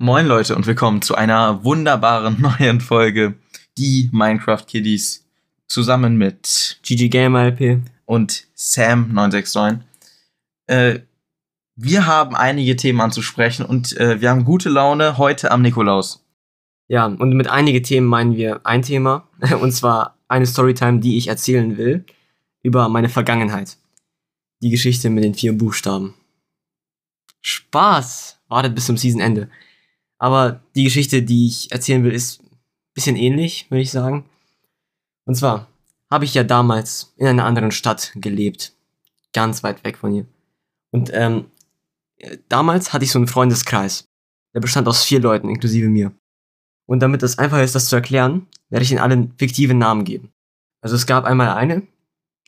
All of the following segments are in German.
Moin Leute und willkommen zu einer wunderbaren neuen Folge, die Minecraft Kiddies, zusammen mit GG Gamer LP. und Sam969. Äh, wir haben einige Themen anzusprechen und äh, wir haben gute Laune heute am Nikolaus. Ja, und mit einige Themen meinen wir ein Thema, und zwar eine Storytime, die ich erzählen will, über meine Vergangenheit. Die Geschichte mit den vier Buchstaben. Spaß! Wartet bis zum Seasonende. Aber die Geschichte, die ich erzählen will, ist ein bisschen ähnlich, würde ich sagen. Und zwar habe ich ja damals in einer anderen Stadt gelebt. Ganz weit weg von hier. Und ähm, äh, damals hatte ich so einen Freundeskreis. Der bestand aus vier Leuten, inklusive mir. Und damit es einfach ist, das zu erklären, werde ich ihnen allen fiktive Namen geben. Also es gab einmal eine,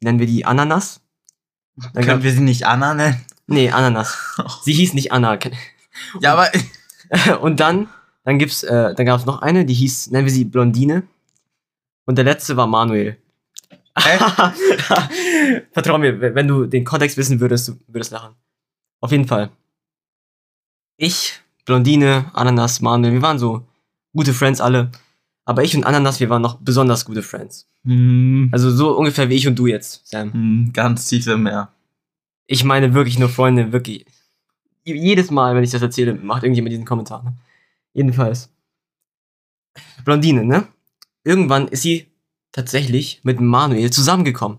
nennen wir die Ananas. Dann Können gab, wir sie nicht Anna nennen? nee, Ananas. Sie hieß nicht Anna. Ja, aber Und dann, dann gibt's, äh, dann gab es noch eine, die hieß, nennen wir sie Blondine. Und der letzte war Manuel. Vertrau mir, wenn du den Kontext wissen würdest, du würdest lachen. Auf jeden Fall. Ich, Blondine, Ananas, Manuel, wir waren so gute Friends alle. Aber ich und Ananas, wir waren noch besonders gute Friends. hm, Also so ungefähr wie ich und du jetzt, Sam. hm, ganz tief im Meer. Ich meine wirklich nur Freunde, wirklich. Jedes Mal, wenn ich das erzähle, macht irgendjemand diesen Kommentar. Ne? Jedenfalls. Blondine, ne? Irgendwann ist sie tatsächlich mit Manuel zusammengekommen.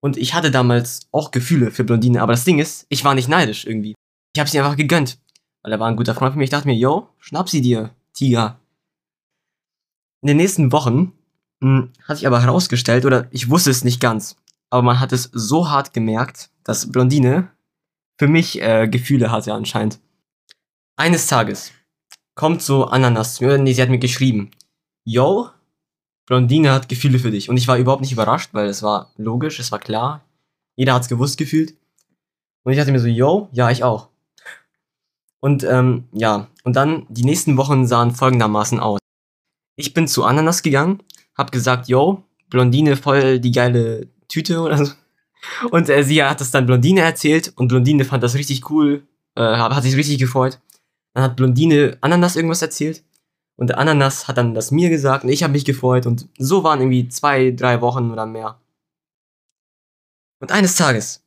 Und ich hatte damals auch Gefühle für Blondine, aber das Ding ist, ich war nicht neidisch irgendwie. Ich habe sie einfach gegönnt. Weil er war ein guter Freund von mir. Ich dachte mir, yo, schnapp sie dir, Tiger. In den nächsten Wochen mh, hat sich aber herausgestellt, oder ich wusste es nicht ganz, aber man hat es so hart gemerkt, dass Blondine für mich äh, Gefühle hatte anscheinend. Eines Tages kommt so Ananas zu mir, nee, sie hat mir geschrieben, yo, Blondine hat Gefühle für dich. Und ich war überhaupt nicht überrascht, weil es war logisch, es war klar. Jeder hat's gewusst gefühlt. Und ich dachte mir so, yo, ja, ich auch. Und ähm, ja, und dann die nächsten Wochen sahen folgendermaßen aus. Ich bin zu Ananas gegangen, hab gesagt, yo, Blondine voll die geile Tüte oder so. Und äh, sie hat das dann Blondine erzählt und Blondine fand das richtig cool, äh, hat sich richtig gefreut. Dann hat Blondine Ananas irgendwas erzählt und Ananas hat dann das mir gesagt und ich habe mich gefreut und so waren irgendwie zwei, drei Wochen oder mehr. Und eines Tages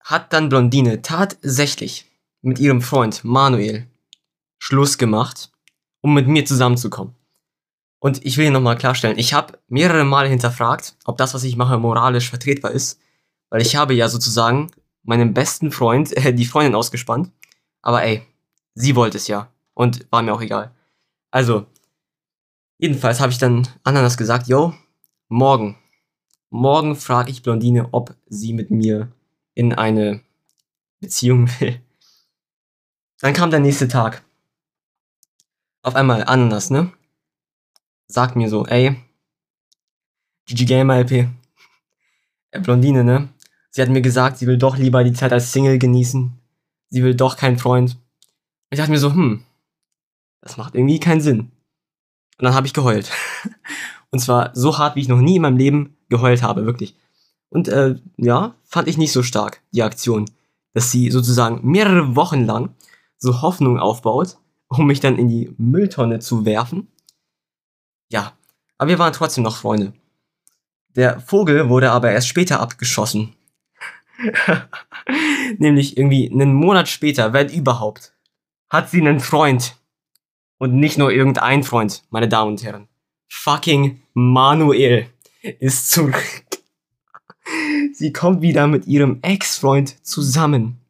hat dann Blondine tatsächlich mit ihrem Freund Manuel Schluss gemacht, um mit mir zusammenzukommen. Und ich will hier nochmal klarstellen, ich habe mehrere Male hinterfragt, ob das, was ich mache, moralisch vertretbar ist. Weil ich habe ja sozusagen meinem besten Freund äh, die Freundin ausgespannt. Aber ey, sie wollte es ja. Und war mir auch egal. Also, jedenfalls habe ich dann Ananas gesagt, yo, morgen. Morgen frage ich Blondine, ob sie mit mir in eine Beziehung will. Dann kam der nächste Tag. Auf einmal Ananas, ne? Sagt mir so, ey, GG Gamer LP, äh, Blondine, ne? Sie hat mir gesagt, sie will doch lieber die Zeit als Single genießen. Sie will doch keinen Freund. Ich dachte mir so, hm, das macht irgendwie keinen Sinn. Und dann habe ich geheult. Und zwar so hart, wie ich noch nie in meinem Leben geheult habe, wirklich. Und äh, ja, fand ich nicht so stark, die Aktion. Dass sie sozusagen mehrere Wochen lang so Hoffnung aufbaut, um mich dann in die Mülltonne zu werfen ja, aber wir waren trotzdem noch Freunde. Der Vogel wurde aber erst später abgeschossen. Nämlich irgendwie einen Monat später, wenn überhaupt, hat sie einen Freund. Und nicht nur irgendein Freund, meine Damen und Herren. Fucking Manuel ist zurück. Sie kommt wieder mit ihrem Ex-Freund zusammen.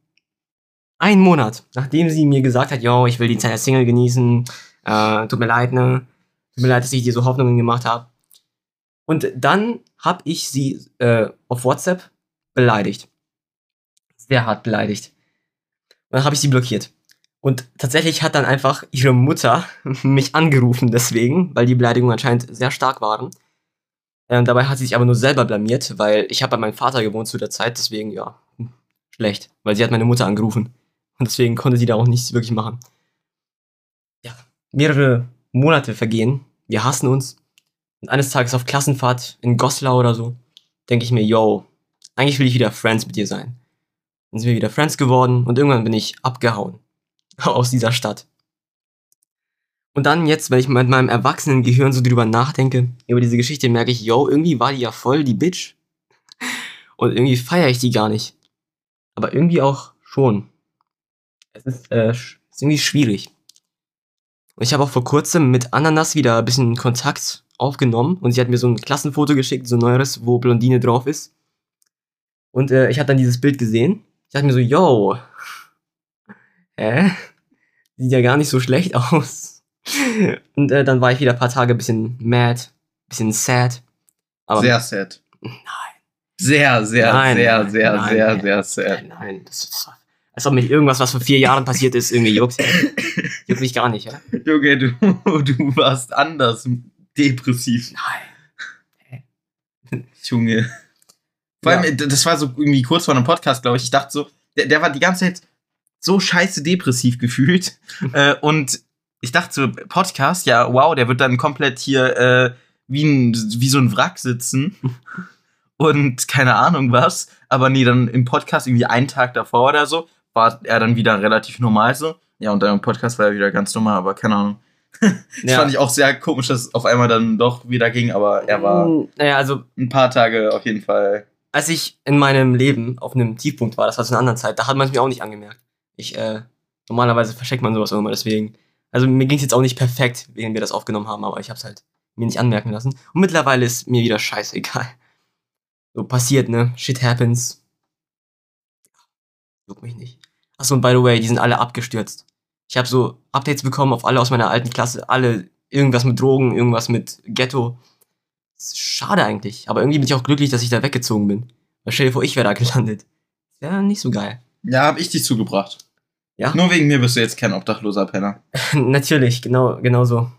Ein Monat, nachdem sie mir gesagt hat, yo, ich will die Zeit als Single genießen, äh, tut mir leid, ne? Tut mir leid, dass ich dir so Hoffnungen gemacht habe. Und dann habe ich sie äh, auf WhatsApp beleidigt. Sehr hart beleidigt. Und dann habe ich sie blockiert. Und tatsächlich hat dann einfach ihre Mutter mich angerufen deswegen, weil die Beleidigungen anscheinend sehr stark waren. Ähm, dabei hat sie sich aber nur selber blamiert, weil ich habe bei meinem Vater gewohnt zu der Zeit, deswegen ja, hm, schlecht, weil sie hat meine Mutter angerufen. Und deswegen konnte sie da auch nichts wirklich machen. Ja, mehrere Monate vergehen, wir hassen uns. Und eines Tages auf Klassenfahrt in Goslar oder so, denke ich mir, yo, eigentlich will ich wieder Friends mit dir sein. Dann sind wir wieder Friends geworden und irgendwann bin ich abgehauen. Aus dieser Stadt. Und dann jetzt, wenn ich mit meinem erwachsenen Gehirn so drüber nachdenke, über diese Geschichte, merke ich, yo, irgendwie war die ja voll die Bitch. Und irgendwie feiere ich die gar nicht. Aber irgendwie auch schon. Es ist, äh, ist irgendwie schwierig. Und ich habe auch vor kurzem mit Ananas wieder ein bisschen Kontakt aufgenommen und sie hat mir so ein Klassenfoto geschickt, so ein neueres, wo Blondine drauf ist. Und äh, ich hatte dann dieses Bild gesehen. Ich dachte mir so, yo, hä? Sieht ja gar nicht so schlecht aus. Und äh, dann war ich wieder ein paar Tage ein bisschen mad, bisschen sad. Aber sehr sad. nein, Sehr, sehr, Nein, sehr, nein, sehr, nein, sehr, sehr sad. nein, nein, das ist als ob mich irgendwas, was vor vier Jahren passiert ist, irgendwie juckt. Juckt mich gar nicht, ja? Junge, du, du warst anders depressiv. Nein. Junge. Vor allem, das war so irgendwie kurz vor einem Podcast, glaube ich. Ich dachte so, der, der war die ganze Zeit so scheiße depressiv gefühlt. äh, und ich dachte so, Podcast, ja, wow, der wird dann komplett hier äh, wie, ein, wie so ein Wrack sitzen. und keine Ahnung was. Aber nee, dann im Podcast irgendwie einen Tag davor oder so, war er dann wieder relativ normal so. Ja, und dann im Podcast war er wieder ganz normal, aber keine Ahnung. Das fand ich auch sehr komisch, dass es auf einmal dann doch wieder ging, aber er war Mm, Naja, also, ein paar Tage auf jeden Fall. als ich in meinem Leben auf einem Tiefpunkt war, das war zu einer anderen Zeit, da hat man es mir auch nicht angemerkt. Ich, äh, normalerweise versteckt man sowas immer, deswegen. Also mir ging es jetzt auch nicht perfekt, während wir das aufgenommen haben, aber ich hab's halt mir nicht anmerken lassen. Und mittlerweile ist mir wieder scheißegal. So passiert, ne? Shit happens. Juckt mich nicht. Achso, und by the way, die sind alle abgestürzt. Ich habe so Updates bekommen auf alle aus meiner alten Klasse, alle irgendwas mit Drogen, irgendwas mit Ghetto. Schade eigentlich, aber irgendwie bin ich auch glücklich, dass ich da weggezogen bin. Weil stell dir vor, ich wäre da gelandet. Wäre nicht so geil. Ja, hab ich dich zugebracht. Ja? Nur wegen mir bist du jetzt kein obdachloser Penner. Natürlich, genau, genau so.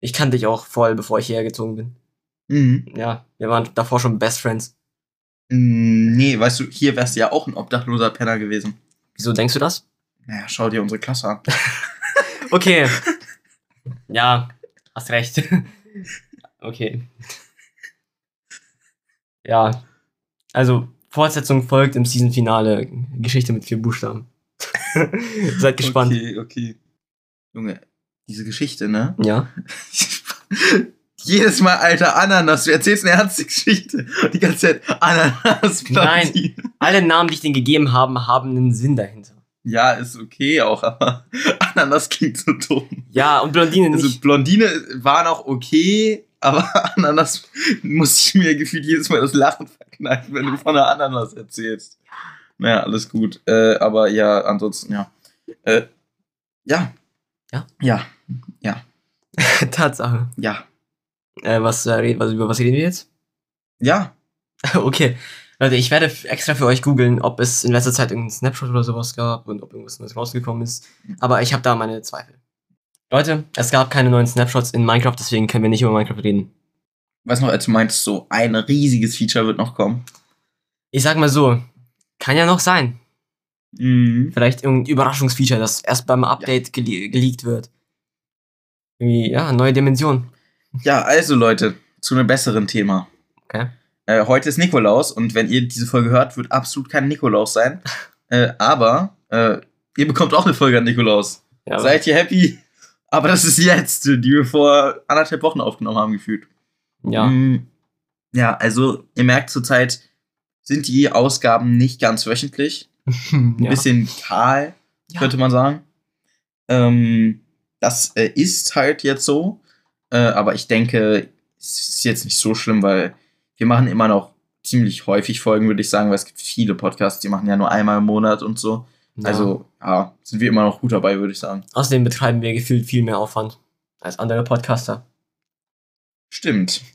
Ich kannte dich auch voll, bevor ich hierher gezogen bin. Mhm. Ja, wir waren davor schon Best Friends. Mm, Nee, weißt du, hier wärst du ja auch ein obdachloser Penner gewesen. Wieso denkst du das? Naja, schau dir unsere Klasse an. Okay. ja, hast recht. okay. Ja. Also, Fortsetzung folgt im Season-Finale. Geschichte mit vier Buchstaben. Seid gespannt. Okay, okay. Junge, diese Geschichte, ne? Ja. Jedes Mal, alter Ananas, du erzählst eine ernste Geschichte. Und die ganze Zeit Ananas, Nein. Blondine. Alle Namen, die ich denen gegeben habe, haben einen Sinn dahinter. Ja, ist okay auch, aber Ananas klingt so dumm. Ja, und Blondine Also nicht. Blondine war noch okay, aber Ananas muss ich mir gefühlt jedes Mal das Lachen verkneifen, wenn du von einer Ananas erzählst. Naja, alles gut. Äh, aber ja, ansonsten, ja. Äh, ja. Ja? Ja. Ja. Tatsache. Ja. Äh, was, äh, was, über was reden wir jetzt? Ja. okay. Leute, ich werde extra für euch googeln, ob es in letzter Zeit irgendeinen Snapshot oder sowas gab und ob irgendwas Neues rausgekommen ist. Aber ich habe da meine Zweifel. Leute, es gab keine neuen Snapshots in Minecraft, deswegen können wir nicht über Minecraft reden. Weißt du noch, als du meintest, so ein riesiges Feature wird noch kommen? Ich sag mal so, kann ja noch sein. Mhm. Vielleicht irgendein Überraschungsfeature, das erst beim Update gele geleakt wird. Irgendwie, ja, neue Dimension. Ja, also Leute, zu einem besseren Thema. Okay. Äh, heute ist Nikolaus und wenn ihr diese Folge hört, wird absolut kein Nikolaus sein. äh, aber äh, ihr bekommt auch eine Folge an Nikolaus. Ja, Seid ihr happy? Aber das ist letzte, die wir vor anderthalb Wochen aufgenommen haben, gefühlt. ja. Mm, ja, also ihr merkt zurzeit sind die Ausgaben nicht ganz wöchentlich. Ein ja. bisschen kahl, Ja. könnte man sagen. Ähm, das äh, ist halt jetzt so. Äh, aber ich denke, es ist jetzt nicht so schlimm, weil wir machen immer noch ziemlich häufig Folgen, würde ich sagen, weil es gibt viele Podcasts, die machen ja nur einmal im Monat und so. Ja. Also, ja, sind wir immer noch gut dabei, würde ich sagen. Außerdem betreiben wir gefühlt viel mehr Aufwand als andere Podcaster. Stimmt.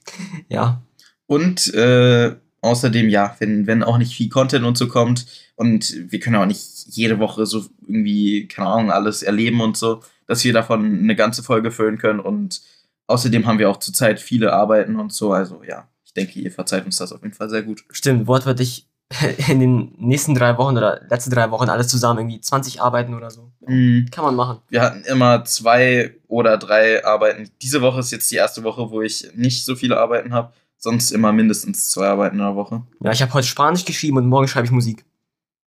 Ja. Und äh, außerdem, ja, wenn, wenn auch nicht viel Content und so kommt und wir können auch nicht jede Woche so irgendwie, keine Ahnung, alles erleben und so, dass wir davon eine ganze Folge füllen können. Und außerdem haben wir auch zurzeit viele Arbeiten und so. Also ja, ich denke, ihr verzeiht uns das auf jeden Fall sehr gut. Stimmt, wortwörtlich in den nächsten drei Wochen oder letzten drei Wochen alles zusammen irgendwie 20 Arbeiten oder so. Mhm. Kann man machen. Wir hatten immer zwei oder drei Arbeiten. Diese Woche ist jetzt die erste Woche, wo ich nicht so viele Arbeiten habe. Sonst immer mindestens zwei Arbeiten in der Woche. Ja, ich habe heute Spanisch geschrieben und morgen schreibe ich Musik.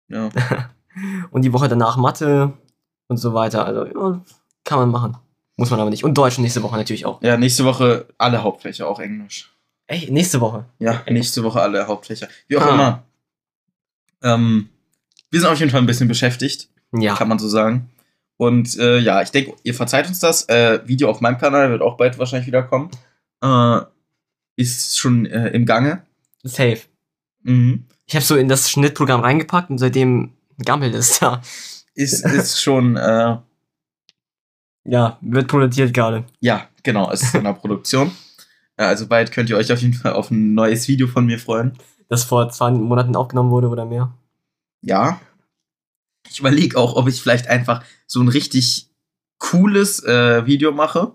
Ja. Und die Woche danach Mathe und so weiter. Also, ja, kann man machen. Muss man aber nicht. Und Deutsch nächste Woche natürlich auch. Ja, nächste Woche alle Hauptfächer, auch Englisch. Ey, nächste Woche. Ja, nächste Woche alle Hauptfächer. Wie auch Ah. immer. Ähm, wir sind auf jeden Fall ein bisschen beschäftigt, Ja. kann man so sagen. Und äh, ja, ich denke, ihr verzeiht uns das. Äh, Video auf meinem Kanal wird auch bald wahrscheinlich wieder kommen. Äh, ist schon äh, im Gange. Safe. Mhm. Ich habe so in das Schnittprogramm reingepackt und seitdem gammelt es da. Ist, ist schon, äh, Ja, wird produziert gerade. ja, genau, es ist in der Produktion. Äh, Also bald könnt ihr euch auf jeden Fall auf ein neues Video von mir freuen. Das vor zwei Monaten aufgenommen wurde oder mehr. Ja. Ich überlege auch, ob ich vielleicht einfach so ein richtig cooles äh, Video mache.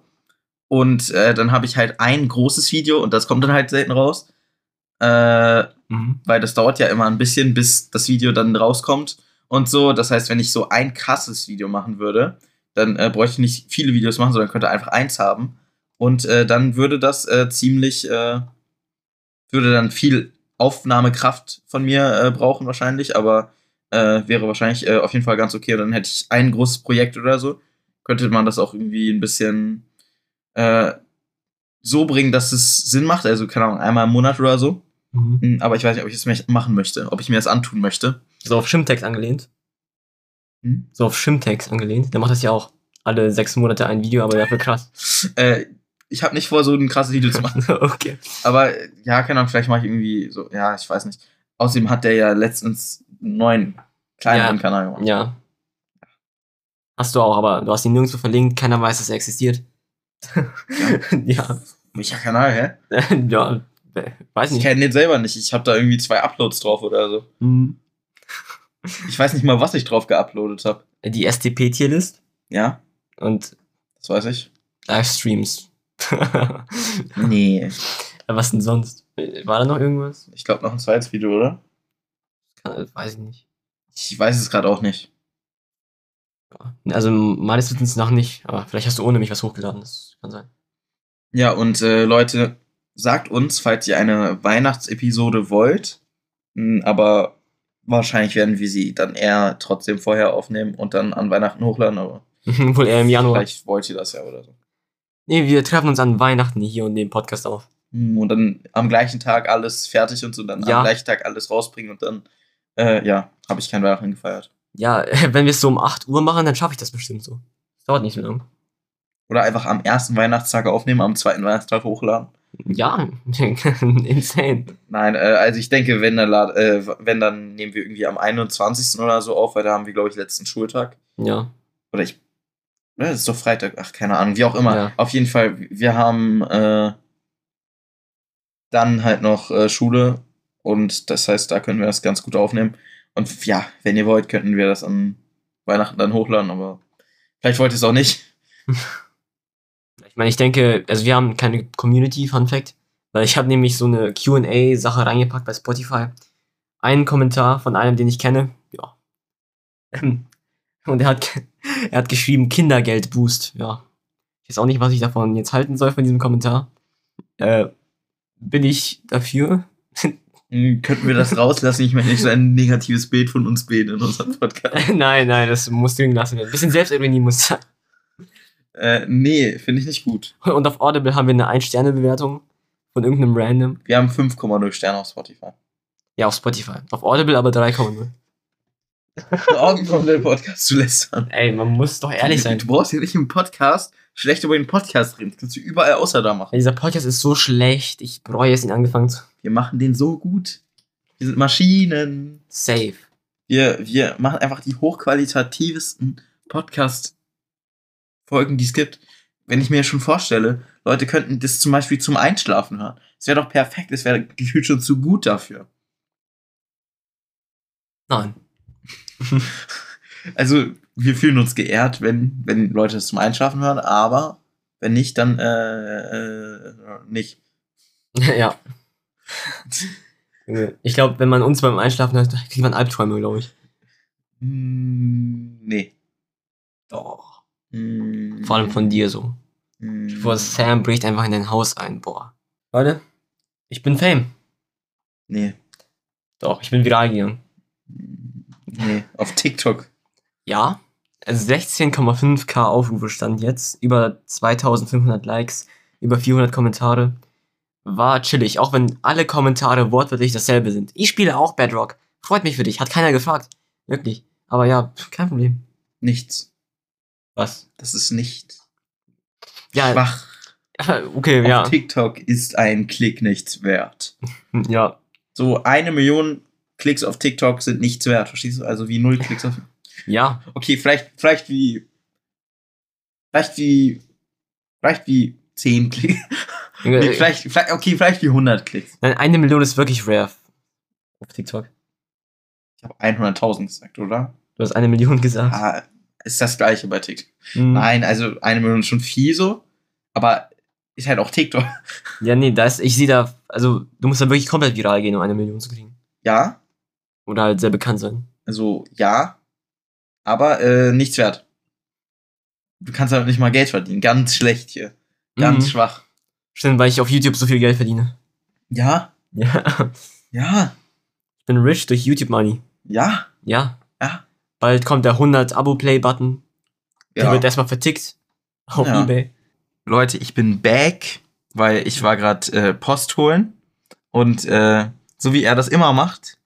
Und äh, dann habe ich halt ein großes Video und das kommt dann halt selten raus. Äh, Mhm. weil das dauert ja immer ein bisschen, bis das Video dann rauskommt und so. Das heißt, wenn ich so ein krasses Video machen würde, dann äh, bräuchte ich nicht viele Videos machen, sondern könnte einfach eins haben. Und äh, dann würde das äh, ziemlich, äh, würde dann viel Aufnahmekraft von mir äh, brauchen wahrscheinlich, aber äh, wäre wahrscheinlich auf jeden Fall ganz okay. Und dann hätte ich ein großes Projekt oder so. Könnte man das auch irgendwie ein bisschen so bringen, dass es Sinn macht. Also, keine Ahnung, einmal im Monat oder so. Mhm. Hm, Aber ich weiß nicht, ob ich es machen möchte, ob ich mir das antun möchte. So auf Shimtex angelehnt. Hm? So auf Shimtex angelehnt. Der macht das ja auch alle sechs Monate ein Video, aber dafür krass. Äh, ich habe nicht vor, so ein krasses Video zu machen. okay. Aber äh, ja, keine Ahnung, vielleicht mache ich irgendwie so, ja, ich weiß nicht. Außerdem hat der ja letztens einen neuen kleineren Ja. Kanal gemacht. Ja. Hast du auch, aber du hast ihn nirgendwo verlinkt, keiner weiß, dass er existiert. ja. Welcher Kanal, hä? ja. Weiß Ich nicht. kenne den selber nicht. Ich habe da irgendwie zwei Uploads drauf oder so. Mhm. Ich weiß nicht mal, was ich drauf geuploadet habe. Die STP-Tierlist Ja, und das weiß ich. Livestreams. Nee. Was denn sonst? War da noch irgendwas? Ich glaube noch ein zweites Video, oder? Kann- Weiß ich nicht. Ich weiß es gerade auch nicht. Also meines Wissens noch nicht, aber vielleicht hast du ohne mich was hochgeladen, das kann sein. Ja, und äh, Leute, sagt uns, falls ihr eine Weihnachtsepisode wollt. Hm, Aber wahrscheinlich werden wir sie dann eher trotzdem vorher aufnehmen und dann an Weihnachten hochladen. Aber Wohl eher im Januar. vielleicht wollt ihr das ja oder so. Nee, wir treffen uns an Weihnachten hier und nehmen Podcast auf. Hm, Und dann am gleichen Tag alles fertig und so, dann Ja. am gleichen Tag alles rausbringen und dann, äh, ja, habe ich kein Weihnachten gefeiert. Ja, wenn wir es so um 8 Uhr machen, dann schaffe ich das bestimmt so. Das dauert nicht so lang. Oder einfach am ersten Weihnachtstag aufnehmen, am zweiten Weihnachtstag hochladen. Ja, insane. Nein, äh, also ich denke, wenn dann, äh, wenn dann nehmen wir irgendwie am 21. oder so auf, weil da haben wir, glaube ich, letzten Schultag. Ja. Oder ich. Oder das ist doch Freitag, ach, keine Ahnung, wie auch immer. Ja. Auf jeden Fall, wir haben äh, dann halt noch äh, Schule und das heißt, da können wir das ganz gut aufnehmen. Und ja, wenn ihr wollt, könnten wir das an Weihnachten dann hochladen, aber vielleicht wollt ihr es auch nicht. Ich meine, ich denke, also wir haben keine Community, Fun Fact, weil ich habe nämlich so eine Q&A-Sache reingepackt bei Spotify. Einen Kommentar von einem, den ich kenne. Ja. Und er hat, er hat geschrieben, Kindergeldboost. Ja. Ich weiß auch nicht, was ich davon jetzt halten soll von diesem Kommentar. Äh, bin ich dafür? Hm, Könnten wir das rauslassen? Ich möchte nicht so ein negatives Bild von uns beiden in unserem Podcast. nein, nein, das muss drin gelassen werden. Ein bisschen Selbstironie muss sein. Äh, nee, finde ich nicht gut. Und auf Audible haben wir eine Ein-Sterne-Bewertung von irgendeinem Random. Wir haben 5,0 Sterne auf Spotify. Ja, auf Spotify. Auf Audible aber 3,0. Augen von Podcast zu lästern. Ey, man muss doch ehrlich sein. Du brauchst ja nicht im Podcast schlecht über den Podcast reden. Das kannst du überall außer da machen. Dieser Podcast ist so schlecht. Ich bereue es, ihn angefangen zu. Wir machen den so gut. Wir sind Maschinen. Safe. Wir, wir machen einfach die hochqualitativsten Podcast-Folgen, die es gibt. Wenn ich mir schon vorstelle, Leute könnten das zum Beispiel zum Einschlafen hören. Es wäre doch perfekt. Es wäre gefühlt schon zu gut dafür. Nein. Also, wir fühlen uns geehrt, wenn, wenn Leute das zum Einschlafen hören, aber wenn nicht, dann äh, äh, nicht. ja. Ich glaube, wenn man uns beim Einschlafen hört, kriegt man Albträume, glaube ich. Mm, nee. Doch. Mm, Vor allem von dir so. mm, Vor Sam bricht einfach in dein Haus ein. Boah. Leute, ich bin Fame. Nee. Doch, ich bin viral gegangen. Nee, auf TikTok. Ja, 16,5k Aufrufe stand jetzt, über 2500 Likes, über 400 Kommentare. War chillig, auch wenn alle Kommentare wortwörtlich dasselbe sind. Ich spiele auch Bedrock. Freut mich für dich, hat keiner gefragt. Wirklich. Aber ja, kein Problem. Nichts. Was? Das ist nicht Ja, schwach. okay, ja. Auf TikTok ist ein Klick nichts wert. Ja. So eine Million Klicks auf TikTok sind nichts wert, verstehst du? Also wie null Klicks auf. Ja. Okay, vielleicht, vielleicht wie. Vielleicht wie. Vielleicht wie 10 Klicks. Nee, vielleicht, vielleicht, okay, vielleicht wie 100 Klicks. Nein, eine Million ist wirklich rare. Auf TikTok. Ich habe 100.000 gesagt, oder? Du hast eine Million gesagt. Ah, ist das gleiche bei TikTok. Hm. Nein, also eine Million ist schon viel so, aber ist halt auch TikTok. Ja, nee, da ist, ich sehe da, also du musst da wirklich komplett viral gehen, um eine Million zu kriegen. Ja, Oder halt sehr bekannt sein. also ja, aber äh, nichts wert. Du kannst halt nicht mal Geld verdienen. Ganz schlecht hier. Ganz Mhm. schwach. Stimmt, weil ich auf YouTube so viel Geld verdiene. Ja, Ja. ja, Ich bin rich durch YouTube Money. ja, Ja. ja. Bald kommt der 100 Abo-Play-Button. Der ja. wird erstmal vertickt. Auf Ja. Ebay. Leute, ich bin back, weil ich war gerade äh, Post holen und äh, so wie er das immer macht,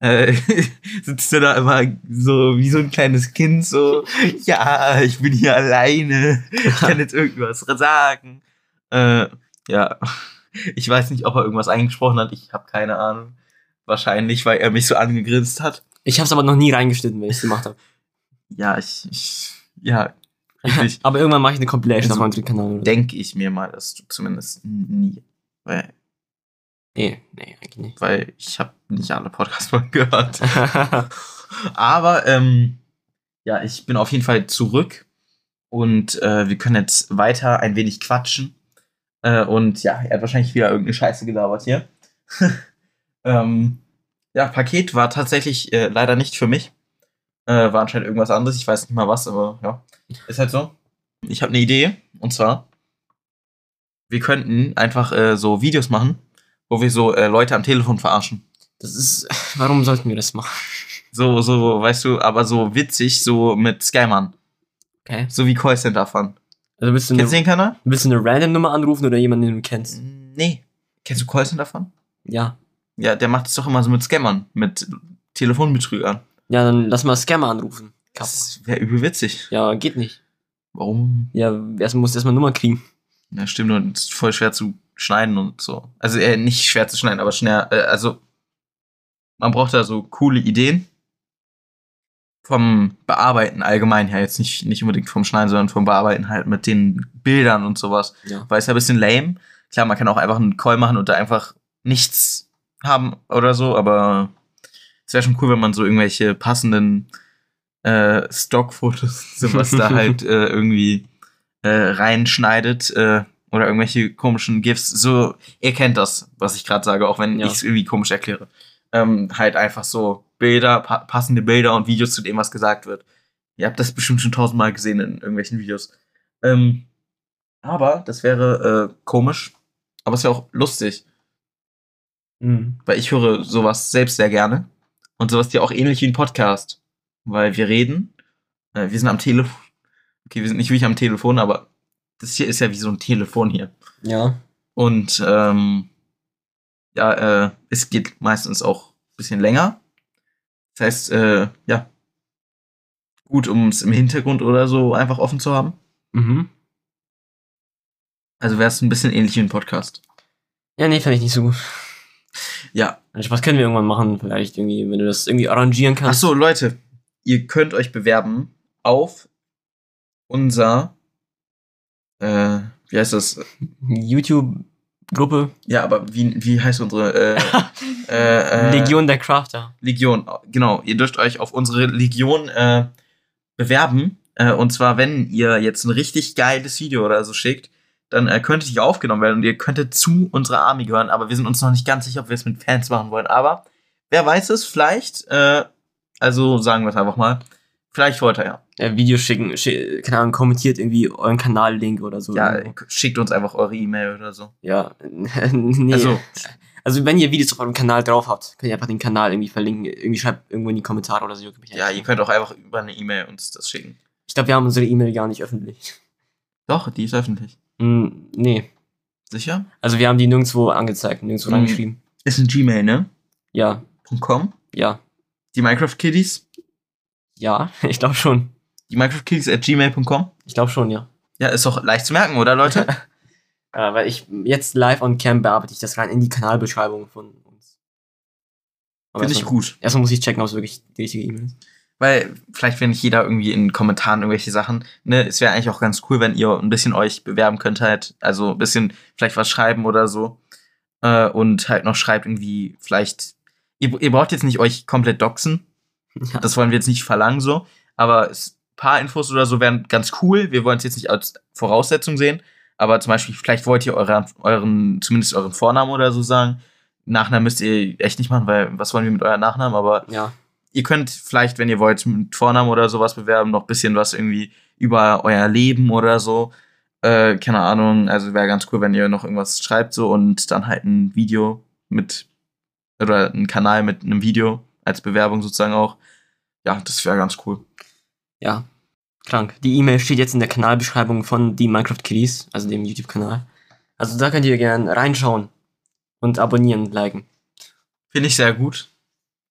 äh, sitzt er da immer so wie so ein kleines Kind, so, ja, ich bin hier alleine, ich kann jetzt irgendwas sagen. Äh, ja, ich weiß nicht, ob er irgendwas eingesprochen hat, ich habe keine Ahnung. Wahrscheinlich, weil er mich so angegrinst hat. Ich hab's aber noch nie reingeschnitten, wenn ich's gemacht habe. Ja, ich, ich ja, wirklich aber irgendwann mache ich eine Compilation Also, auf meinem Kanal. Denke ich mir mal, dass du zumindest nie, weil Nee, nee, eigentlich nicht. weil ich habe nicht alle Podcast-Folgen gehört. Aber ähm, ja, ich bin auf jeden Fall zurück und äh, wir können jetzt weiter ein wenig quatschen. Äh, und ja, er hat wahrscheinlich wieder irgendeine Scheiße gelabert hier. ähm, ja, Paket war tatsächlich äh, leider nicht für mich. Äh, war anscheinend irgendwas anderes. Ich weiß nicht mal was, aber ja, ist halt so. Ich habe eine Idee und zwar, wir könnten einfach äh, so Videos machen, wo wir so äh, Leute am Telefon verarschen. Das ist, warum sollten wir das machen? So, so, weißt du, aber so witzig, so mit Scammern. Okay. So wie Callcenter fahren. Also willst du, eine, Kennst du den Kanal? willst du eine random Nummer anrufen oder jemanden, den du kennst? Nee. Kennst du Callcenter fahren? Ja. Ja, der macht es doch immer so mit Scammern, mit Telefonbetrügern. Ja, dann lass mal Scammer anrufen. Kappa. Das wäre übel witzig. Ja, geht nicht. Warum? Ja, erst musst du erstmal Nummer kriegen. Ja, stimmt, und es ist voll schwer zu schneiden und so. Also, äh, nicht schwer zu schneiden, aber schnell, äh, also, man braucht da so coole Ideen. Vom Bearbeiten allgemein her, jetzt nicht, nicht unbedingt vom Schneiden, sondern vom Bearbeiten halt mit den Bildern und sowas. Ja. Weil es ja ein bisschen lame. Klar, man kann auch einfach einen Call machen und da einfach nichts haben oder so, aber es wäre schon cool, wenn man so irgendwelche passenden äh, Stockfotos, sowas da halt äh, irgendwie äh, reinschneidet äh, oder irgendwelche komischen GIFs. So, ihr kennt das, was ich gerade sage, auch wenn Ja. ich es irgendwie komisch erkläre. Ähm, halt einfach so Bilder, pa passende Bilder und Videos zu dem, was gesagt wird. Ihr habt das bestimmt schon tausendmal gesehen in irgendwelchen Videos. Ähm, aber das wäre äh, komisch, aber es wäre auch lustig, Mhm. weil ich höre sowas selbst sehr gerne und sowas dir auch ähnlich wie ein Podcast, weil wir reden, äh, wir sind am Telefon, okay, wir sind nicht wirklich am Telefon, aber das hier ist ja wie so ein Telefon hier Ja. und ähm, ja, äh, es geht meistens auch ein bisschen länger. Das heißt, äh, ja, gut, um es im Hintergrund oder so einfach offen zu haben. Mhm. Also wäre es ein bisschen ähnlich wie ein Podcast. Ja, nee, fand ich nicht so gut. Ja. Was können wir irgendwann machen? Vielleicht irgendwie, wenn du das irgendwie arrangieren Ach kannst. so, Leute, ihr könnt euch bewerben auf unser, äh, wie heißt das? YouTube-Gruppe. Ja, aber wie, wie heißt unsere, äh, äh, äh, Legion der Crafter. Legion, genau. Ihr dürft euch auf unsere Legion äh, bewerben. Äh, und zwar, wenn ihr jetzt ein richtig geiles Video oder so schickt, dann äh, könntet ihr aufgenommen werden und ihr könntet zu unserer Army gehören. Aber wir sind uns noch nicht ganz sicher, ob wir es mit Fans machen wollen. Aber wer weiß es, vielleicht, äh, also sagen wir es einfach mal, vielleicht wollt ihr ja. Äh, Videos schicken, schi keine Ahnung, kommentiert irgendwie euren Kanal-Link oder so. Ja, schickt uns einfach eure E-Mail oder so. Ja, nee. Also, Also, wenn ihr Videos auf eurem Kanal drauf habt, könnt ihr einfach den Kanal irgendwie verlinken. Irgendwie schreibt irgendwo in die Kommentare oder so. ja, ihr könnt auch einfach über eine E-Mail uns das schicken. Ich glaube, wir haben unsere E-Mail gar nicht öffentlich. Doch, die ist öffentlich. Hm, nee. Sicher? Also wir haben die nirgendwo angezeigt, nirgendwo Mhm. reingeschrieben. Ist ein Gmail, ne? Ja, .com. ja, Die Minecraft Kiddies. ja, ich glaube schon. Die Minecraft Kiddies at gmail.com. Ich glaube schon, ja. Ja, ist doch leicht zu merken, oder Leute? Äh, weil ich jetzt live on cam bearbeite ich das rein in die Kanalbeschreibung von uns. Aber Finde ich erstmal- gut. Erstmal muss ich checken, ob es wirklich die richtige E-Mail ist. Weil vielleicht will nicht jeder irgendwie in Kommentaren irgendwelche Sachen. Ne, es wäre eigentlich auch ganz cool, wenn ihr ein bisschen euch bewerben könnt halt. Also ein bisschen vielleicht was schreiben oder so. Äh, und halt noch schreibt irgendwie vielleicht. Ihr, ihr braucht jetzt nicht euch komplett doxen. Ja. Das wollen wir jetzt nicht verlangen so. Aber es, paar Infos oder so wären ganz cool. Wir wollen es jetzt nicht als Voraussetzung sehen. Aber zum Beispiel, vielleicht wollt ihr euren, euren, zumindest euren Vornamen oder so sagen. Nachnamen müsst ihr echt nicht machen, weil was wollen wir mit eurem Nachnamen? Aber ja. Ihr könnt vielleicht, wenn ihr wollt, mit Vornamen oder sowas bewerben, noch ein bisschen was irgendwie über euer Leben oder so. Äh, keine Ahnung, also wäre ganz cool, wenn ihr noch irgendwas schreibt so und dann halt ein Video mit oder einen Kanal mit einem Video als Bewerbung sozusagen auch. Ja, das wäre ganz cool. Ja, krank. Die E-Mail steht jetzt in der Kanalbeschreibung von die Minecraft Kiddies, also dem YouTube-Kanal. Also da könnt ihr gerne reinschauen und abonnieren, liken. Finde ich sehr gut.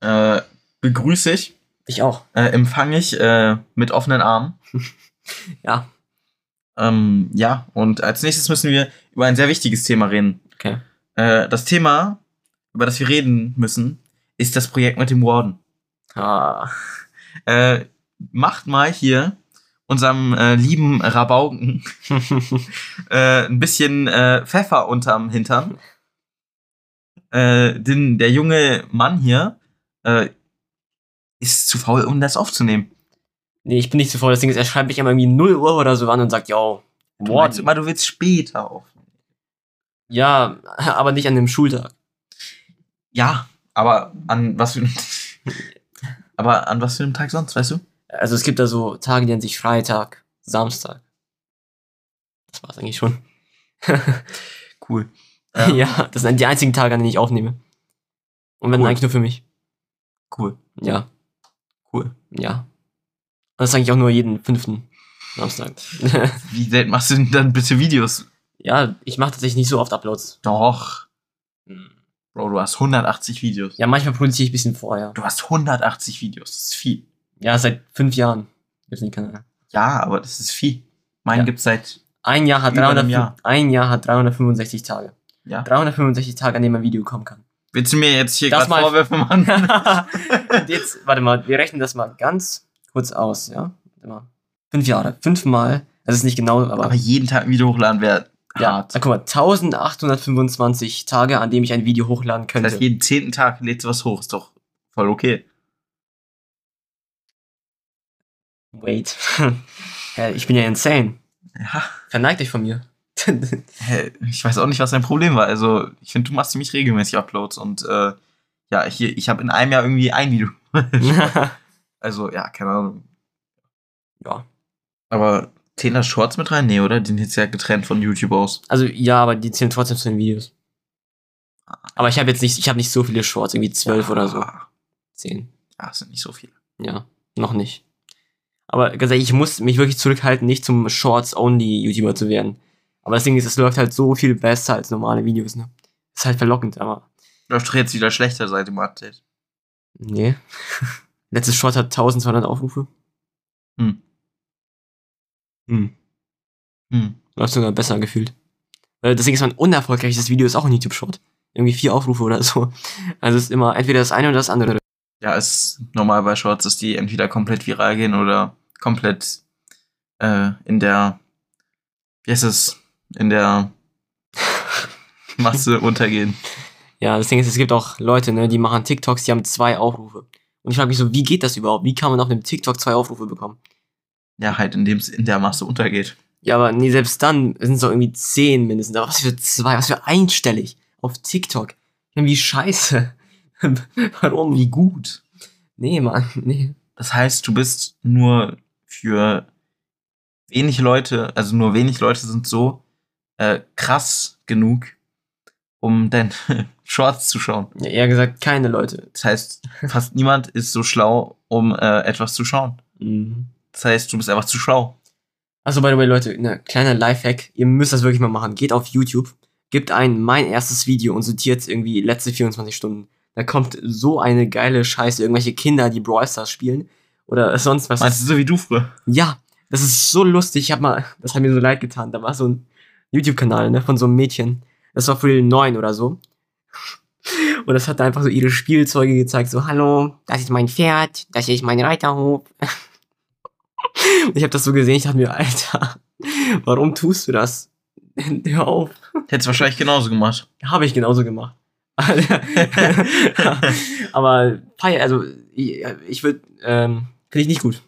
Äh, begrüße ich, Ich auch. äh, empfange ich äh, mit offenen Armen. Ja, Ähm, ja, und als nächstes müssen wir über ein sehr wichtiges Thema reden. okay. Äh, das Thema, über das wir reden müssen, ist das Projekt mit dem Warden. Ah, Äh, macht mal hier unserem äh, lieben Rabauken äh, ein bisschen äh, Pfeffer unterm Hintern. Äh, denn der junge Mann hier äh, ist zu faul, um das aufzunehmen. nee, ich bin nicht so voll. Das Ding ist, er schreibt mich immer irgendwie 0 Uhr oder so an und sagt, yo, Du meinst immer, du willst später aufnehmen. Ja, aber nicht an dem Schultag. Ja, aber an was für aber an was für einem Tag sonst, weißt du? Also es gibt da so Tage, die nennen sich Freitag, Samstag. Das war's eigentlich schon. Cool. Ähm, ja, das sind die einzigen Tage, an denen ich aufnehme. Und wenn Cool. eigentlich nur für mich. Cool. Ja, Cool. ja. Und das sage ich auch nur jeden fünften Samstag. Wie selten machst du denn dann bitte Videos? ja, ich mache tatsächlich nicht so oft Uploads. Doch. Bro, du hast 180 Videos. Ja, manchmal produziere ich ein bisschen vorher. Du hast 180 Videos. Das ist viel. Ja, seit fünf Jahren. gibt's den Kanal. Ja, aber das ist viel. Meinen Ja. gibt's seit. Ein Jahr hat Über einem 300, Jahr. ein Jahr hat 365 Tage. Ja. 365 Tage, an denen ein Video kommen kann. Willst du mir jetzt hier Das gerade Vorwürfe machen? Und jetzt, warte mal, wir rechnen das mal ganz kurz aus, ja? Warte mal. Fünf Jahre. Fünfmal. Das ist nicht genau, aber. aber jeden Tag ein Video hochladen wäre ja, hart. na, guck mal, 1825 Tage, an denen ich ein Video hochladen Das könnte. heißt, jeden zehnten Tag lädst du was hoch. Ist doch voll okay. Wait. Ich bin ja insane. Ja. Verneigt euch von mir. Ich weiß auch nicht, was dein Problem war. Also, ich finde, du machst ziemlich regelmäßig Uploads und äh, ja, hier, ich habe in einem Jahr irgendwie ein Video. also, ja, keine Ahnung. ja. Aber zählen da Shorts mit rein? Nee, oder? Die sind jetzt ja getrennt von YouTube aus. Also ja, aber die zählen trotzdem zu den Videos. Aber ich habe jetzt nicht, ich habe nicht so viele Shorts, irgendwie zwölf oder so. Ah, Zehn. Ja, das sind nicht so viele. Ja, noch nicht. Aber ganz ehrlich, ich muss mich wirklich zurückhalten, nicht zum Shorts-Only-YouTuber zu werden. Aber das Ding ist, es läuft halt so viel besser als normale Videos, ne? Ist halt verlockend, aber. Läuft doch jetzt wieder schlechter seit dem Update. Nee. Letztes Short hat 1200 Aufrufe. Hm. Hm. Hm. Läuft sogar besser gefühlt. Das Ding ist, mein unerfolgreichstes Video ist auch ein YouTube-Short. Irgendwie vier Aufrufe oder so. Also es ist immer entweder das eine oder das andere. Ja, ist normal bei Shorts, dass die entweder komplett viral gehen oder komplett äh, in der, wie heißt es, in der Masse untergehen. Ja, das Ding ist, es gibt auch Leute, ne, die machen TikToks, die haben zwei Aufrufe. Und ich frage mich so, wie geht das überhaupt? Wie kann man auf einem TikTok zwei Aufrufe bekommen? Ja, halt, indem es in der Masse untergeht. Ja, aber nee, selbst dann sind es doch irgendwie zehn mindestens. Aber was für zwei, was für einstellig auf TikTok. Irgendwie scheiße. Warum? Wie gut. Nee, Mann, nee. Das heißt, du bist nur für wenig Leute, also nur wenig Leute sind so äh, krass genug, um deine Shorts zu schauen. Ja, eher gesagt, keine Leute. Das heißt, fast niemand ist so schlau, um äh, etwas zu schauen. Mhm. Das heißt, du bist einfach zu schlau. Also, by the way, Leute, ne, kleiner Lifehack. Ihr müsst das wirklich mal machen. Geht auf YouTube, gebt ein mein erstes Video und sortiert irgendwie letzte 24 Stunden. Da kommt so eine geile Scheiße. Irgendwelche Kinder, die Brawl Stars spielen. Oder sonst was. Meinst du so wie du früher? Ja, das ist so lustig. Ich hab mal, das hat mir so leid getan. Da war so ein YouTube-Kanal, ne, von so einem Mädchen. Das war früher neun oder so. Und das hat einfach so ihre Spielzeuge gezeigt, so, hallo, das ist mein Pferd, das ist mein Reiterhof. Und ich habe das so gesehen, ich dachte mir, Alter, warum tust du das? Hör auf. Hättest wahrscheinlich genauso gemacht. Habe ich genauso gemacht. Aber also ich, ich würde, ähm, finde ich nicht gut.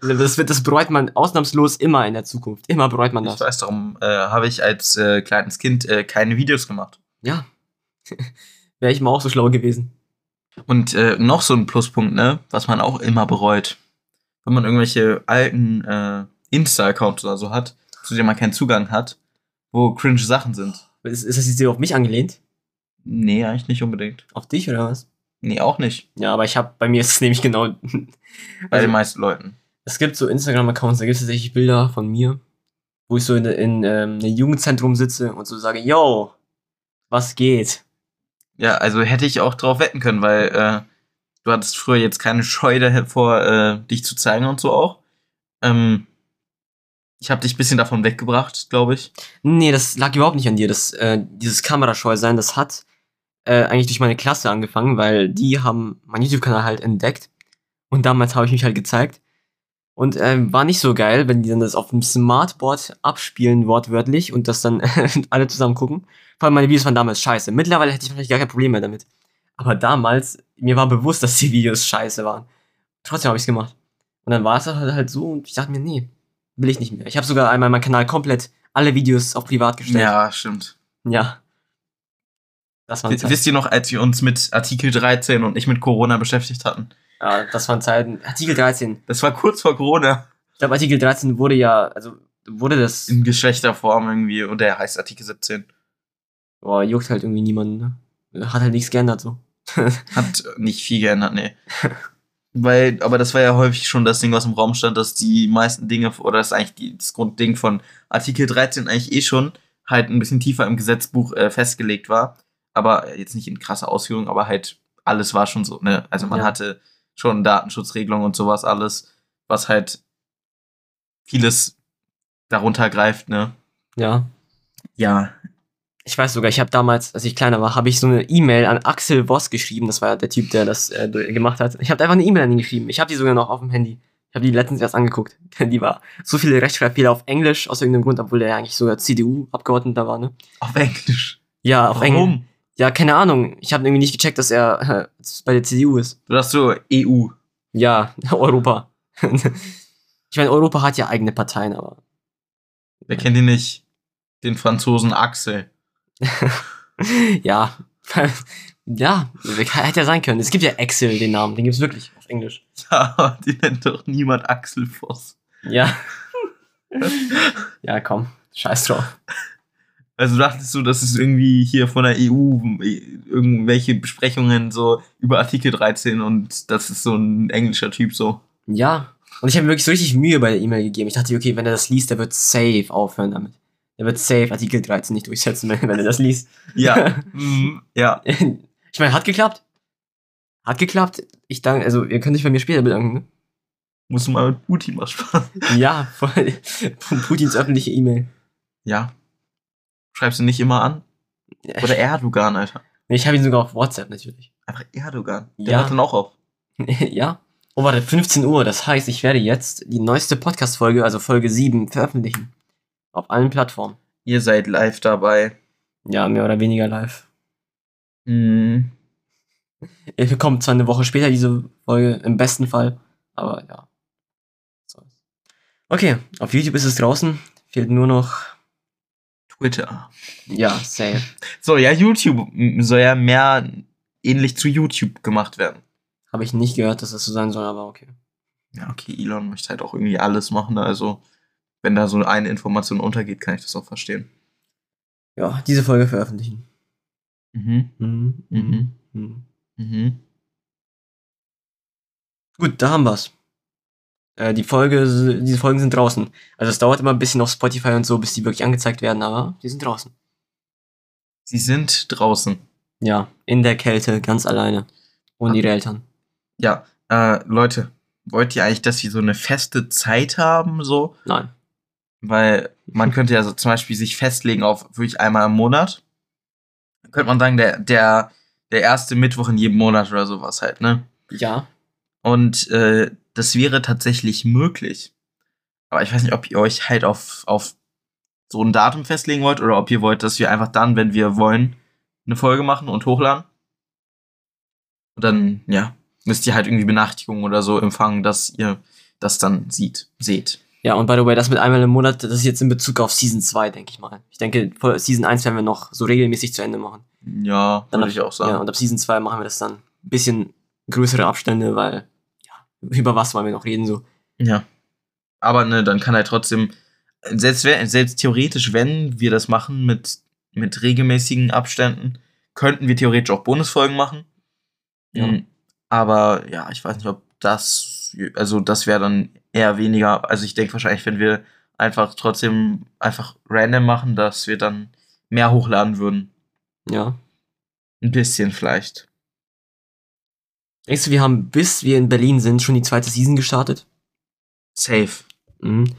Das, wird, das bereut man ausnahmslos immer in der Zukunft. Immer bereut man Ich das. weiß, darum äh, habe ich als äh, kleines Kind äh, keine Videos gemacht. Ja. Wäre ich mal auch so schlau gewesen. Und äh, noch so ein Pluspunkt, ne, was man auch immer bereut, wenn man irgendwelche alten äh, Insta-Accounts oder so hat, zu denen man keinen Zugang hat, wo cringe Sachen sind. Ist, ist das jetzt auf mich angelehnt? Nee, eigentlich nicht unbedingt. Auf dich oder was? Nee, auch nicht. Ja, aber ich habe, bei mir ist es nämlich genau. Bei Also- den meisten Leuten. Es gibt so Instagram-Accounts, da gibt es tatsächlich Bilder von mir, wo ich so in, in ähm, einem Jugendzentrum sitze und so sage, yo, was geht? Ja, also hätte ich auch drauf wetten können, weil äh, du hattest früher jetzt keine Scheu davor, äh, dich zu zeigen und so auch. Ähm, ich habe dich ein bisschen davon weggebracht, glaube ich. Nee, das lag überhaupt nicht an dir. Das, äh, dieses Kamerascheu-Sein, das hat äh, eigentlich durch meine Klasse angefangen, weil die haben meinen YouTube-Kanal halt entdeckt. Und damals habe ich mich halt gezeigt. Und ähm, war nicht so geil, wenn die dann das auf dem Smartboard abspielen, wortwörtlich, und das dann alle zusammen gucken. Vor allem meine Videos waren damals scheiße. Mittlerweile hätte ich vielleicht gar kein Problem mehr damit. Aber damals, mir war bewusst, dass die Videos scheiße waren. Trotzdem habe ich es gemacht. Und dann war es halt, halt so und ich dachte mir, nee, will ich nicht mehr. Ich habe sogar einmal meinen Kanal komplett alle Videos auf privat gestellt. Ja, stimmt. Ja. Das waren W- Zeiten. Wisst ihr noch, als wir uns mit Artikel 13 und nicht mit Corona beschäftigt hatten? Ja, das waren Zeiten. Artikel 13. Das war kurz vor Corona. Ich glaube, Artikel 13 wurde ja, also wurde das. In Geschlechterform irgendwie. Und der heißt Artikel 17. Boah, juckt halt irgendwie niemanden, ne? Hat halt nichts geändert so. Hat nicht viel geändert, nee. Weil, aber das war ja häufig schon das Ding, was im Raum stand, dass die meisten Dinge, oder das ist eigentlich die, das Grundding von Artikel 13 eigentlich eh schon halt ein bisschen tiefer im Gesetzbuch äh, festgelegt war. Aber jetzt nicht in krasser Ausführung, aber halt alles war schon so, ne? Also man Ja. hatte schon Datenschutzregelungen und sowas alles, was halt vieles darunter greift, ne? Ja. Ja. Ich weiß sogar, ich habe damals, als ich kleiner war, habe ich so eine E-Mail an Axel Voss geschrieben. Das war ja der Typ, der das äh, gemacht hat. Ich habe einfach eine E-Mail an ihn geschrieben. Ich habe die sogar noch auf dem Handy. Ich habe die letztens erst angeguckt. Die war so viele Rechtschreibfehler auf Englisch aus irgendeinem Grund, obwohl der ja eigentlich sogar CDU-Abgeordneter war, ne? Auf Englisch. Ja, auf Englisch. Warum? Ja, keine Ahnung. Ich habe irgendwie nicht gecheckt, dass er bei der CDU ist. Du hast so E EU. Ja, Europa. ich meine, Europa hat ja eigene Parteien, aber. Wer kennt ihn nicht? Den Franzosen Axel. ja. ja, hätte ja sein können. Es gibt ja Excel, den Namen. Den gibt's wirklich auf Englisch. Ja, aber die nennt doch niemand Axel Voss. Ja. ja, komm. Scheiß drauf. Also dachtest du, dass es irgendwie hier von der EU irgendwelche Besprechungen so über Artikel 13 und das ist so ein englischer Typ so. Ja. Und ich habe mir wirklich so richtig Mühe bei der E-Mail gegeben. Ich dachte, okay, wenn er das liest, der wird safe aufhören damit. Der wird safe Artikel 13 nicht durchsetzen, wenn, wenn er das liest. Ja. Mhm, ja. Ich meine, hat geklappt. Hat geklappt. Ich danke, also ihr könnt euch bei mir später bedanken. Ne? Muss mal mit Putin was Spaß. Ja, voll. Putins öffentliche E-Mail. Ja. Schreibst du nicht immer an? Oder Erdogan, Alter. Nee, Ich habe ihn sogar auf WhatsApp natürlich. Einfach Erdogan. Der Ja. hat dann auch auf. ja. Oh, warte, 15 Uhr. Das heißt, ich werde jetzt die neueste Podcast-Folge, also Folge 7, veröffentlichen. Auf allen Plattformen. Ihr seid live dabei. Ja, mehr oder weniger live. Mhm. Ihr bekommt zwar eine Woche später diese Folge, im besten Fall, aber ja. Okay, auf YouTube ist es draußen. Fehlt nur noch. Twitter. Ja, safe. So, ja, YouTube soll ja mehr ähnlich zu YouTube gemacht werden. Habe ich nicht gehört, dass das so sein soll, aber okay. Ja, okay, Elon möchte halt auch irgendwie alles machen. Also, wenn da so eine Information untergeht, kann ich das auch verstehen. Ja, diese Folge veröffentlichen. Mhm. Mhm. Mhm. Mhm. Mhm. Gut, da haben wir's. Äh, die Folge, diese Folgen sind draußen. Also es dauert immer ein bisschen auf Spotify und so, bis die wirklich angezeigt werden, aber die sind draußen. Sie sind draußen. Ja, in der Kälte, ganz alleine. Ohne ihre Eltern. Ja, äh, Leute, wollt ihr eigentlich, dass wir so eine feste Zeit haben, so? Nein. Weil man könnte ja so zum Beispiel sich festlegen auf wirklich einmal im Monat. Dann könnte man sagen, der, der, der erste Mittwoch in jedem Monat oder sowas halt, ne? Ja. Und äh, das wäre tatsächlich möglich. Aber ich weiß nicht, ob ihr euch halt auf, auf so ein Datum festlegen wollt oder ob ihr wollt, dass wir einfach dann, wenn wir wollen, eine Folge machen und hochladen. Und dann, ja, müsst ihr halt irgendwie Benachrichtigungen oder so empfangen, dass ihr das dann sieht, seht. Ja, und by the way, das mit einmal im Monat, das ist jetzt in Bezug auf Season 2, denke ich mal. Ich denke, vor Season 1 werden wir noch so regelmäßig zu Ende machen. Ja, Dann würde ich auch sagen. Ja, und ab Season 2 machen wir das dann ein bisschen größere Abstände, weil, über was wollen wir noch reden so. Ja. Aber ne, dann kann halt trotzdem, selbst, selbst theoretisch, wenn wir das machen mit, mit regelmäßigen Abständen, könnten wir theoretisch auch Bonusfolgen machen. Ja. Mhm. Aber ja, ich weiß nicht, ob das, also das wäre dann eher weniger. Also ich denke wahrscheinlich, wenn wir einfach trotzdem einfach random machen, dass wir dann mehr hochladen würden. Ja. Ein bisschen vielleicht. Denkst du, wir haben, bis wir in Berlin sind, schon die zweite Season gestartet? Safe. Mhm.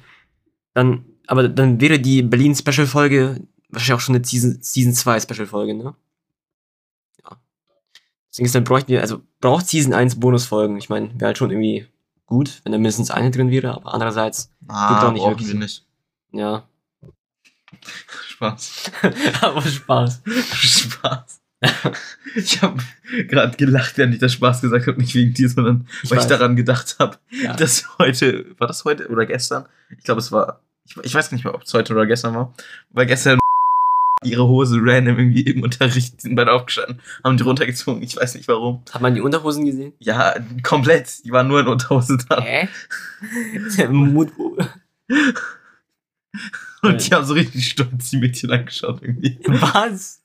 Dann, aber dann wäre die Berlin-Special-Folge wahrscheinlich auch schon eine Season, Season 2 Special-Folge, ne? Ja. Deswegen ist dann bräuchten wir, also braucht Season 1 Bonusfolgen. Ich meine, wäre halt schon irgendwie gut, wenn da mindestens eine drin wäre, aber andererseits, Ah, auch nicht wirklich wir Sinn. nicht. ja. Spaß. aber Spaß. Spaß. Ich habe gerade gelacht, während ich das Spaß gesagt habe, nicht wegen dir, sondern Ich weil weiß. ich daran gedacht habe, Ja. dass heute, war das heute oder gestern? Ich glaube, es war, ich, ich weiß nicht mehr, ob es heute oder gestern war, weil gestern ihre Hose random irgendwie im Unterricht sind beide aufgestanden, haben die runtergezogen, ich weiß nicht warum. Hat man die Unterhosen gesehen? Ja, komplett, die waren nur in Unterhose da. Hä? Mut Und die haben so richtig stolz die Mädchen angeschaut irgendwie. Was?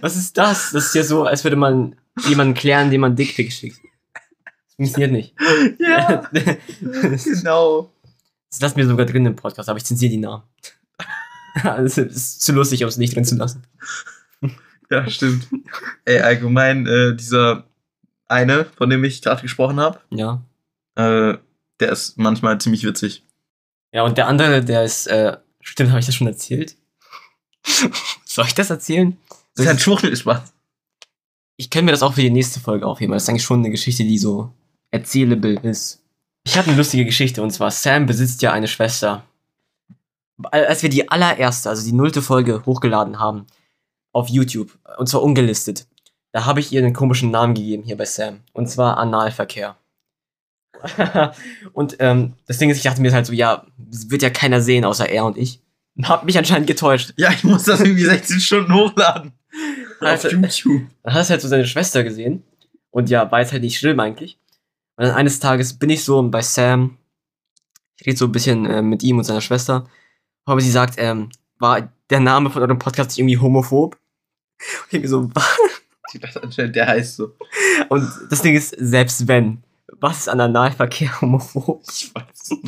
Was ist das? Das ist ja so, als würde man jemanden klären, dem man Dickpick schickt. Das funktioniert nicht. Ja, das genau. lassen wir sogar drin im Podcast, aber ich zensiere die Namen. Das ist zu lustig, um es nicht drin zu lassen. Ja, stimmt. Ey, allgemein, äh, dieser eine, von dem ich gerade gesprochen habe, Ja. äh, der ist manchmal ziemlich witzig. Ja, und der andere, der ist, äh, stimmt, habe ich das schon erzählt? Soll ich das erzählen? Das ist ein Schwuchtelspaß. Ich kann mir das auch für die nächste Folge aufheben, weil das ist eigentlich schon eine Geschichte, die so erzählable ist. Ich habe eine lustige Geschichte und zwar Sam besitzt ja eine Schwester. Als wir die allererste, also die nullte Folge hochgeladen haben auf YouTube und zwar ungelistet, da habe ich ihr einen komischen Namen gegeben hier bei Sam und zwar Analverkehr. und ähm, das Ding ist, ich dachte mir halt so, ja, das wird ja keiner sehen außer er und ich. Hab mich anscheinend getäuscht. Ja, ich muss das irgendwie 16 Stunden hochladen. Auf YouTube. Dann hat es halt so seine Schwester gesehen. Und ja, war jetzt halt nicht schlimm eigentlich. Und dann eines Tages bin ich so bei Sam. Ich rede so ein bisschen äh, mit ihm und seiner Schwester. Aber sie sagt, ähm, war der Name von eurem Podcast nicht irgendwie homophob? Und ich denke so, was? Ich dachte anscheinend, der heißt so. Und das Ding ist, selbst wenn, was ist an Analverkehr homophob? Ich weiß.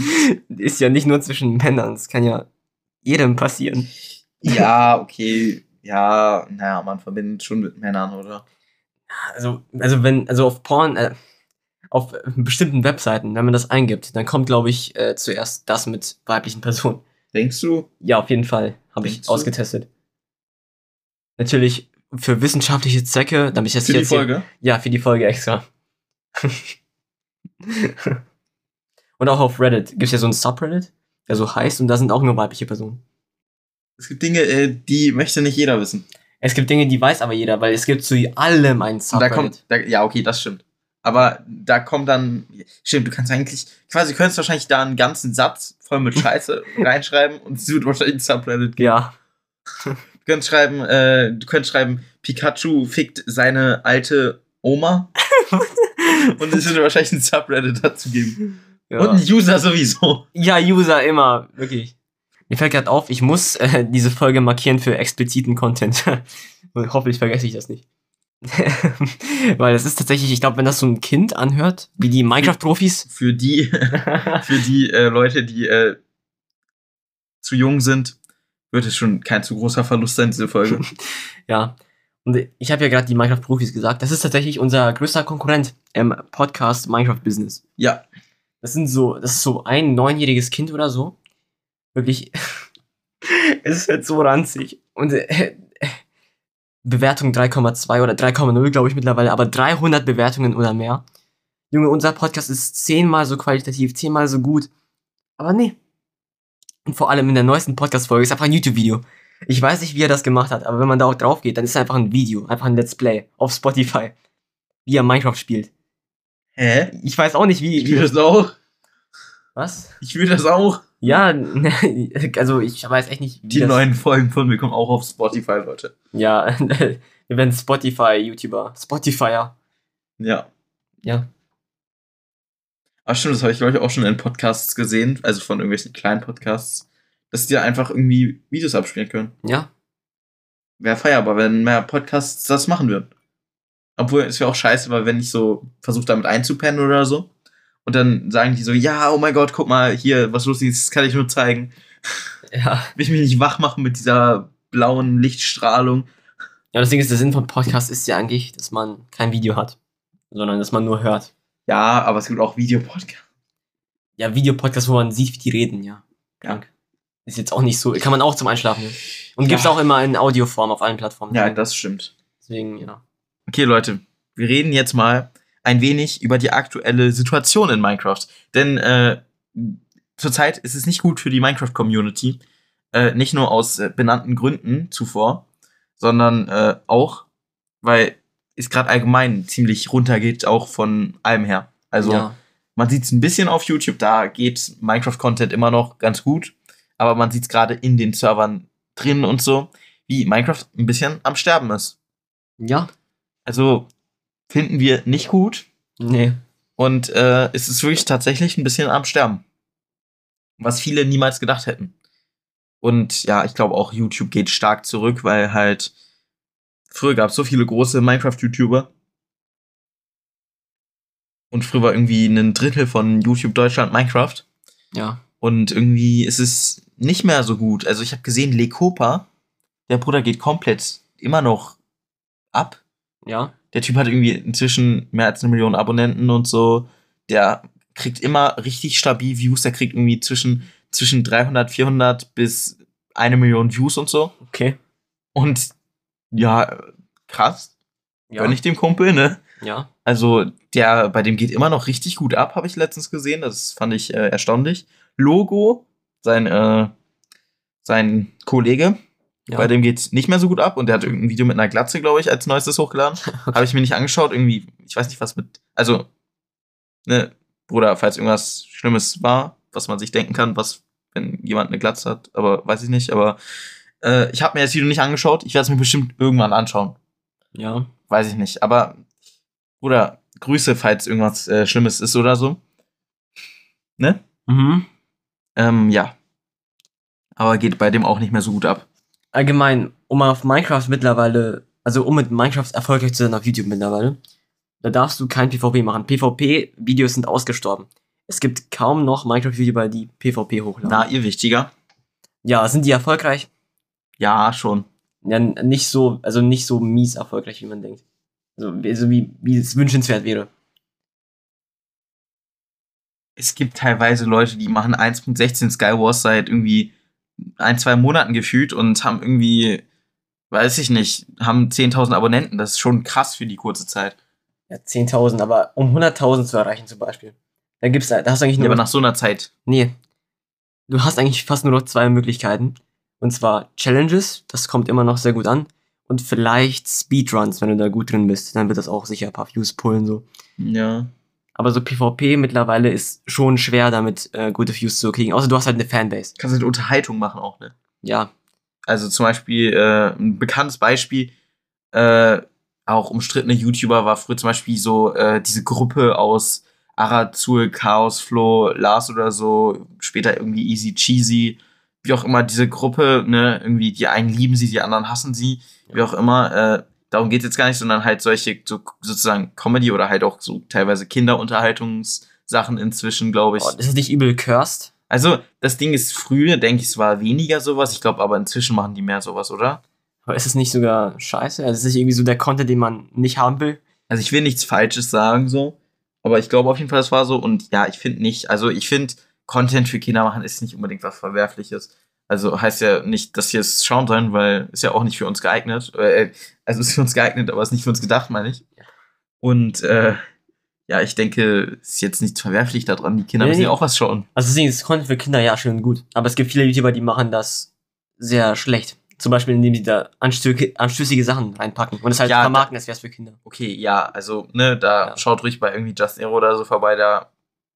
Ist ja nicht nur zwischen Männern, es kann ja jedem passieren. Ja, okay. Ja, naja, man verbindet schon mit Männern, oder? Also, also wenn, also auf Porn, äh, auf bestimmten Webseiten, wenn man das eingibt, dann kommt, glaube ich, äh, zuerst das mit weiblichen Personen. Denkst du? Ja, auf jeden Fall. Habe ich du? ausgetestet. Natürlich für wissenschaftliche Zwecke, damit ich das Für die jetzt hier- Folge? Ja, für die Folge extra. und auch auf Reddit gibt es ja so ein Subreddit, der so heißt, und da sind auch nur weibliche Personen. Es gibt Dinge, äh, die möchte nicht jeder wissen. Es gibt Dinge, die weiß aber jeder, weil es gibt zu allem ein Und da Subreddit. kommt, da, ja, okay, das stimmt. Aber da kommt dann, stimmt, du kannst eigentlich, quasi, du könntest wahrscheinlich da einen ganzen Satz voll mit Scheiße reinschreiben und es wird wahrscheinlich ein Subreddit geben. ja. Du könntest schreiben, äh, du könntest schreiben, Pikachu fickt seine alte Oma. und es würde wahrscheinlich ein Subreddit dazu geben. ja. Und ein User sowieso. Ja, User immer, wirklich. Mir fällt gerade auf, ich muss äh, diese Folge markieren für expliziten Content. Und hoffentlich vergesse ich das nicht. Weil es ist tatsächlich, ich glaube, wenn das so ein Kind anhört, wie die Minecraft-Profis. Für die, für die äh, Leute, die äh, zu jung sind, wird es schon kein zu großer Verlust sein, diese Folge. ja. Und ich habe ja gerade die Minecraft-Profis gesagt. Das ist tatsächlich unser größter Konkurrent im Podcast Minecraft-Business. Ja. Das sind so, das ist so ein neunjähriges Kind oder so. Wirklich. es ist halt so ranzig. Und äh, Bewertung 3,2 oder 3,0, glaube ich mittlerweile, aber 300 Bewertungen oder mehr. Junge, unser Podcast ist zehnmal so qualitativ, zehnmal so gut. Aber nee. Und vor allem in der neuesten Podcast-Folge ist einfach ein YouTube-Video. Ich weiß nicht, wie er das gemacht hat, aber wenn man da auch drauf geht, dann ist es einfach ein Video, einfach ein Let's Play auf Spotify, wie er Minecraft spielt. Hä? Ich weiß auch nicht, wie. Ich will das auch. Was? Ich will das auch. Ja, also ich weiß echt nicht. Wie Die neuen Folgen von mir kommen auch auf Spotify, Leute. Ja, wir werden Spotify-YouTuber. Spotifyer. Ja. Ja. Ach stimmt, das habe ich, glaube ich, auch schon in Podcasts gesehen, also von irgendwelchen kleinen Podcasts, dass die einfach irgendwie Videos abspielen können. Ja. Wäre feierbar, wenn mehr Podcasts das machen würden. Obwohl, es wäre auch scheiße, weil wenn ich so versuche, damit einzupennen oder so, und dann sagen die so, ja, oh mein Gott, guck mal, hier, was lustig ist, das kann ich nur zeigen. Ja. Will ich mich nicht wach machen mit dieser blauen Lichtstrahlung. Ja, das Ding ist, der Sinn von Podcast ist ja eigentlich, dass man kein Video hat, sondern dass man nur hört. Ja, aber es gibt auch Videopodcasts. Ja, Videopodcast, wo man sieht, wie die reden, ja. Ja. Ist jetzt auch nicht so, kann man auch zum Einschlafen. hören. Und Ja. gibt's auch immer in Audioform auf allen Plattformen. Ja, das stimmt. Deswegen, ja. Okay, Leute, wir reden jetzt mal ein wenig über die aktuelle Situation in Minecraft. Denn äh, zurzeit ist es nicht gut für die Minecraft-Community. Äh, nicht nur aus äh, benannten Gründen zuvor, sondern äh, auch, weil es gerade allgemein ziemlich runtergeht, auch von allem her. Also ja. man sieht es ein bisschen auf YouTube, da geht Minecraft-Content immer noch ganz gut, aber man sieht es gerade in den Servern drin und so, wie Minecraft ein bisschen am Sterben ist. Ja. Also finden wir nicht gut Nee. und äh, es ist wirklich tatsächlich ein bisschen am Sterben. Was viele niemals gedacht hätten. Und ja, ich glaube auch YouTube geht stark zurück, weil halt früher gab es so viele große Minecraft-YouTuber. Und früher war irgendwie ein Drittel von YouTube Deutschland Minecraft. Ja. Und irgendwie ist es nicht mehr so gut. Also ich habe gesehen, Lekopa, der Bruder geht komplett immer noch ab. Ja. Der Typ hat irgendwie inzwischen mehr als eine Million Abonnenten und so. Der kriegt immer richtig stabil Views. Der kriegt irgendwie zwischen, zwischen 300, 400 bis eine Million Views und so. Okay. Und ja, krass. Ja. Gönn ich dem Kumpel, ne? Ja. Also, der, bei dem geht immer noch richtig gut ab, habe ich letztens gesehen. Das fand ich äh, erstaunlich. Logo, sein, äh, sein Kollege, Ja. bei dem geht's nicht mehr so gut ab und der hat irgendein Video mit einer Glatze, glaube ich, als neuestes hochgeladen. Habe ich mir nicht angeschaut, irgendwie, ich weiß nicht, was mit. Also, ne, Bruder, falls irgendwas Schlimmes war, was man sich denken kann, was, wenn jemand eine Glatze hat, aber weiß ich nicht, aber äh, ich habe mir das Video nicht angeschaut. Ich werde es mir bestimmt irgendwann anschauen. Ja. Weiß ich nicht. Aber, Bruder, Grüße, falls irgendwas äh, Schlimmes ist oder so. Ne? Mhm. Ähm, ja. Aber geht bei dem auch nicht mehr so gut ab. Allgemein, um auf Minecraft mittlerweile, also um mit Minecraft erfolgreich zu sein auf YouTube mittlerweile, da darfst du kein PvP machen. PvP-Videos sind ausgestorben. Es gibt kaum noch Minecraft-YouTuber, die PvP hochladen. Na, ihr wichtiger? Ja, sind die erfolgreich? Ja, schon. Ja, nicht so, also nicht so mies erfolgreich, wie man denkt. Also, wie- also wie, wie es wünschenswert wäre. Es gibt teilweise Leute, die machen 1.16 Skywars seit irgendwie ein, zwei Monaten gefühlt und haben irgendwie, weiß ich nicht, haben 10.000 Abonnenten. Das ist schon krass für die kurze Zeit. Ja, 10.000, aber um 100.000 zu erreichen zum Beispiel. Da gibt's, da hast du eigentlich nur aber nach so einer Zeit. Nee. Du hast eigentlich fast nur noch zwei Möglichkeiten. Und zwar Challenges, das kommt immer noch sehr gut an. Und vielleicht Speedruns, wenn du da gut drin bist. Dann wird das auch sicher ein paar Views pullen, so. Ja. Aber so PvP mittlerweile ist schon schwer, damit äh, gute Views zu kriegen. Außer du hast halt eine Fanbase. Kannst halt Unterhaltung machen auch, ne? Ja. Also zum Beispiel äh, ein bekanntes Beispiel, äh, auch umstrittene YouTuber war früher zum Beispiel so äh, diese Gruppe aus Arazul, Chaos, Flo, Lars oder so, später irgendwie Easy Cheesy, wie auch immer diese Gruppe, ne, irgendwie die einen lieben sie, die anderen hassen sie, wie auch immer, äh, darum geht es jetzt gar nicht, sondern halt solche so, sozusagen Comedy oder halt auch so teilweise Kinderunterhaltungssachen inzwischen, glaube ich. Oh, ist das nicht übel cursed? Also, das Ding ist, früher, denke ich, es war weniger sowas. Ich glaube aber inzwischen machen die mehr sowas, oder? Aber ist es nicht sogar scheiße? Also ist es nicht irgendwie so der Content, den man nicht haben will? Also ich will nichts Falsches sagen, so. Aber ich glaube auf jeden Fall, das war so. Und ja, ich finde nicht, also ich finde, Content für Kinder machen ist nicht unbedingt was Verwerfliches. Also heißt ja nicht, dass wir es schauen sollen, weil ist ja auch nicht für uns geeignet. Äh, Also ist für uns geeignet, aber ist nicht für uns gedacht, meine ich. Und äh, ja, ich denke, es ist jetzt nichts verwerflich daran. Die Kinder Nee, müssen nee. ja auch was schauen. Also deswegen ist Content für Kinder ja schön und gut. Aber es gibt viele YouTuber, die machen das sehr schlecht. Zum Beispiel, indem sie da anstö anstößige Sachen reinpacken und es halt Ja, vermarkten, als wäre es für Kinder. Okay, ja, also, ne, da Ja. schaut ruhig bei irgendwie Justin Aero oder so vorbei, da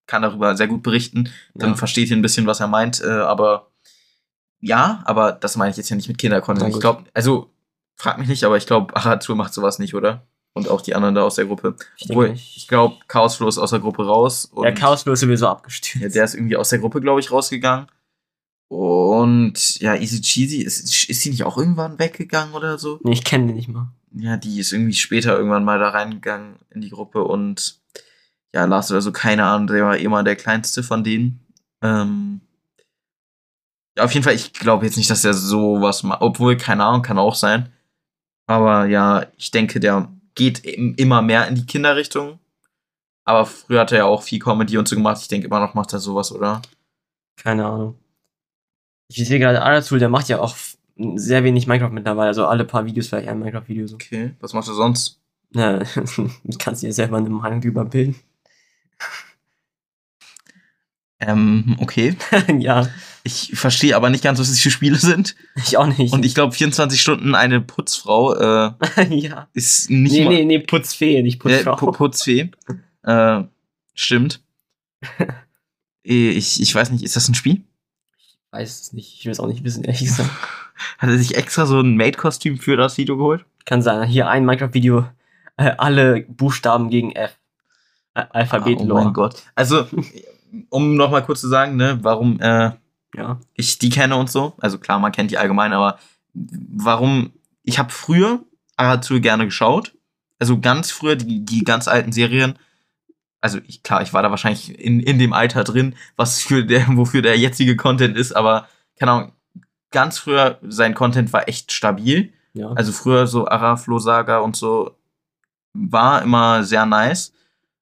kann darüber sehr gut berichten. Dann Ja. versteht ihr ein bisschen, was er meint, äh, aber ja, aber das meine ich jetzt ja nicht mit Kindercontent. Ich glaube, also, frag mich nicht, aber ich glaube, Aratur macht sowas nicht, oder? Und auch die anderen da aus der Gruppe. Ich Obwohl, nicht. ich glaube, Chaosflow ist aus der Gruppe raus. Und Der Chaosflow ist sowieso abgestürzt. Ja, der ist irgendwie aus der Gruppe, glaube ich, rausgegangen. Und ja, Easy Cheesy, ist, ist sie nicht auch irgendwann weggegangen oder so? nee, ich kenne den nicht mal. Ja, die ist irgendwie später irgendwann mal da reingegangen in die Gruppe und ja, Lars oder so, keine Ahnung, der war immer der kleinste von denen. Ähm, ja, auf jeden Fall, ich glaube jetzt nicht, dass er sowas macht, obwohl, keine Ahnung, kann auch sein. Aber ja, ich denke, der geht im- immer mehr in die Kinderrichtung. Aber früher hat er ja auch viel Comedy und so gemacht. Ich denke immer noch macht er sowas, oder? Keine Ahnung. Ich sehe gerade, Aratul, der macht ja auch sehr wenig Minecraft mittlerweile. Also alle paar Videos vielleicht ein Minecraft-Video so. Okay, was macht er sonst? Ja, du kannst dir selber eine Meinung drüber bilden. Ähm, okay. ja, Ich verstehe aber nicht ganz, was das für Spiele sind. ich auch nicht. Und ich glaube, 24 Stunden eine Putzfrau äh, ja. ist nicht Nee, mal nee, nee, Putzfee, nicht äh, Putzfrau. Pu- Putzfee. Äh, stimmt. Eh, ich, ich weiß nicht, ist das ein Spiel? weiß es nicht. Ich will es auch nicht wissen, ehrlich gesagt. Hat er sich extra so ein Maid-Kostüm für das Video geholt? Kann sein. Hier ein Minecraft-Video. Äh, alle Buchstaben gegen F. Ä- Alphabet oh mein Gott. Also, um nochmal kurz zu sagen, ne, warum äh, Ja. ich die kenne und so. Also klar, man kennt die allgemein, aber warum? Ich habe früher Arazu gerne geschaut. Also ganz früher die, die ganz alten Serien. Also ich, klar, ich war da wahrscheinlich in, in dem Alter drin, was für der, wofür der jetzige Content ist, aber keine Ahnung, ganz früher sein Content war echt stabil. Ja. Also früher so Araflo Saga und so war immer sehr nice.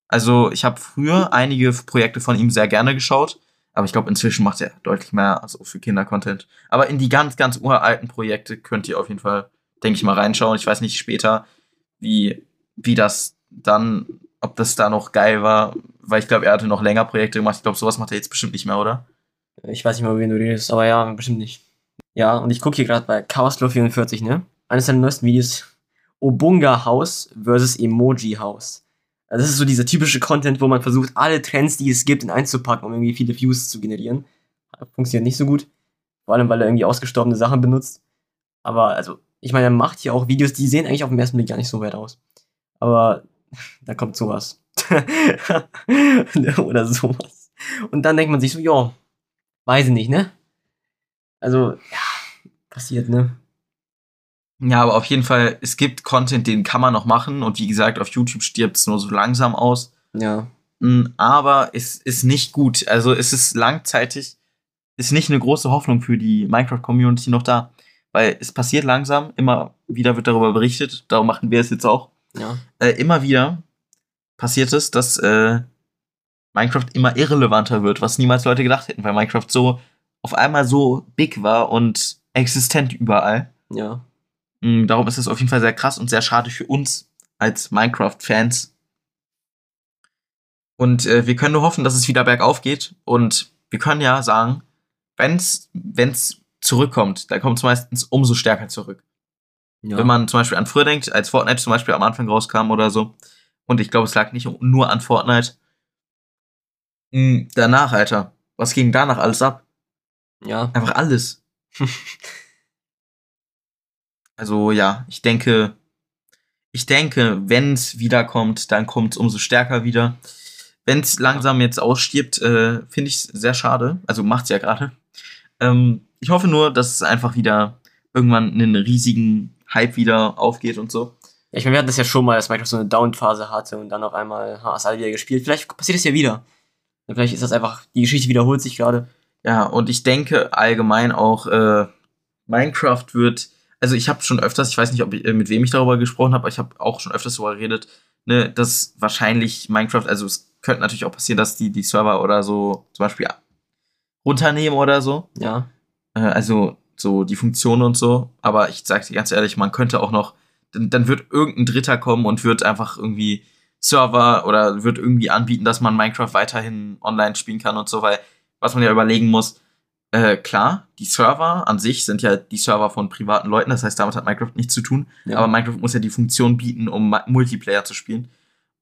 Also ich habe früher einige Projekte von ihm sehr gerne geschaut, aber ich glaube inzwischen macht er deutlich mehr also für Kinder-Content. Aber in die ganz, ganz uralten Projekte könnt ihr auf jeden Fall, denke ich mal, reinschauen. Ich weiß nicht später, wie, wie das dann, ob das da noch geil war, weil ich glaube, er hatte noch länger Projekte gemacht. Ich glaube, sowas macht er jetzt bestimmt nicht mehr, oder? Ich weiß nicht mal, wen du redest, aber ja, bestimmt nicht. Ja, und ich gucke hier gerade bei Chaosflow44, ne? Eines seiner neuesten Videos. Obunga House versus Emoji House. Also das ist so dieser typische Content, wo man versucht, alle Trends, die es gibt, in einzupacken, um irgendwie viele Views zu generieren. Funktioniert nicht so gut. Vor allem, weil er irgendwie ausgestorbene Sachen benutzt. Aber, also, ich meine, er macht hier auch Videos, die sehen eigentlich auf den ersten Blick gar nicht so weit aus. Aber da kommt sowas. Oder sowas. Und dann denkt man sich so, ja, weiß ich nicht, ne? Also, ja, passiert, ne? Ja, aber auf jeden Fall, es gibt Content, den kann man noch machen. Und wie gesagt, auf YouTube stirbt es nur so langsam aus. Ja. Mm, Aber es ist nicht gut. Also es ist langzeitig, ist nicht eine große Hoffnung für die Minecraft-Community noch da. Weil es passiert langsam, immer wieder wird darüber berichtet, darum machen wir es jetzt auch. Ja. Äh, immer wieder passiert es, dass äh, Minecraft immer irrelevanter wird, was niemals Leute gedacht hätten, weil Minecraft so auf einmal so big war und existent überall. Ja. Mm, Darum ist es auf jeden Fall sehr krass und sehr schade für uns als Minecraft-Fans. Und äh, wir können nur hoffen, dass es wieder bergauf geht. Und wir können ja sagen, wenn's wenn's zurückkommt, dann kommt es meistens umso stärker zurück. ja. Wenn man zum Beispiel an früher denkt, als Fortnite zum Beispiel am Anfang rauskam oder so. Und ich glaube, es lag nicht nur an Fortnite. Mm, Danach, Alter. Was ging danach alles ab? ja. Einfach alles. Also ja, ich denke, ich denke, wenn es wiederkommt, dann kommt es umso stärker wieder. Wenn es langsam jetzt ausstirbt, äh, finde ich es sehr schade. Also macht's ja gerade. Ähm, ich hoffe nur, dass es einfach wieder irgendwann einen riesigen Hype wieder aufgeht und so. Ja, ich meine, wir hatten das ja schon mal, dass Minecraft so eine Down-Phase hatte und dann auf einmal alle wieder gespielt. Vielleicht passiert es ja wieder. Vielleicht ist das einfach, die Geschichte wiederholt sich gerade. Ja, und ich denke allgemein auch, äh, Minecraft wird, also ich habe schon öfters, ich weiß nicht, ob ich, äh, mit wem ich darüber gesprochen habe, aber ich habe auch schon öfters darüber geredet, ne, dass wahrscheinlich Minecraft, also es könnte natürlich auch passieren, dass die die Server oder so zum Beispiel runternehmen oder so. Ja. Äh, also so die Funktionen und so. Aber ich sage dir ganz ehrlich, man könnte auch noch, dann, dann wird irgendein Dritter kommen und wird einfach irgendwie Server oder wird irgendwie anbieten, dass man Minecraft weiterhin online spielen kann und so, weil was man ja überlegen muss, äh, klar, die Server an sich sind ja die Server von privaten Leuten, das heißt, damit hat Minecraft nichts zu tun, Ja. aber Minecraft muss ja die Funktion bieten, um Multiplayer zu spielen.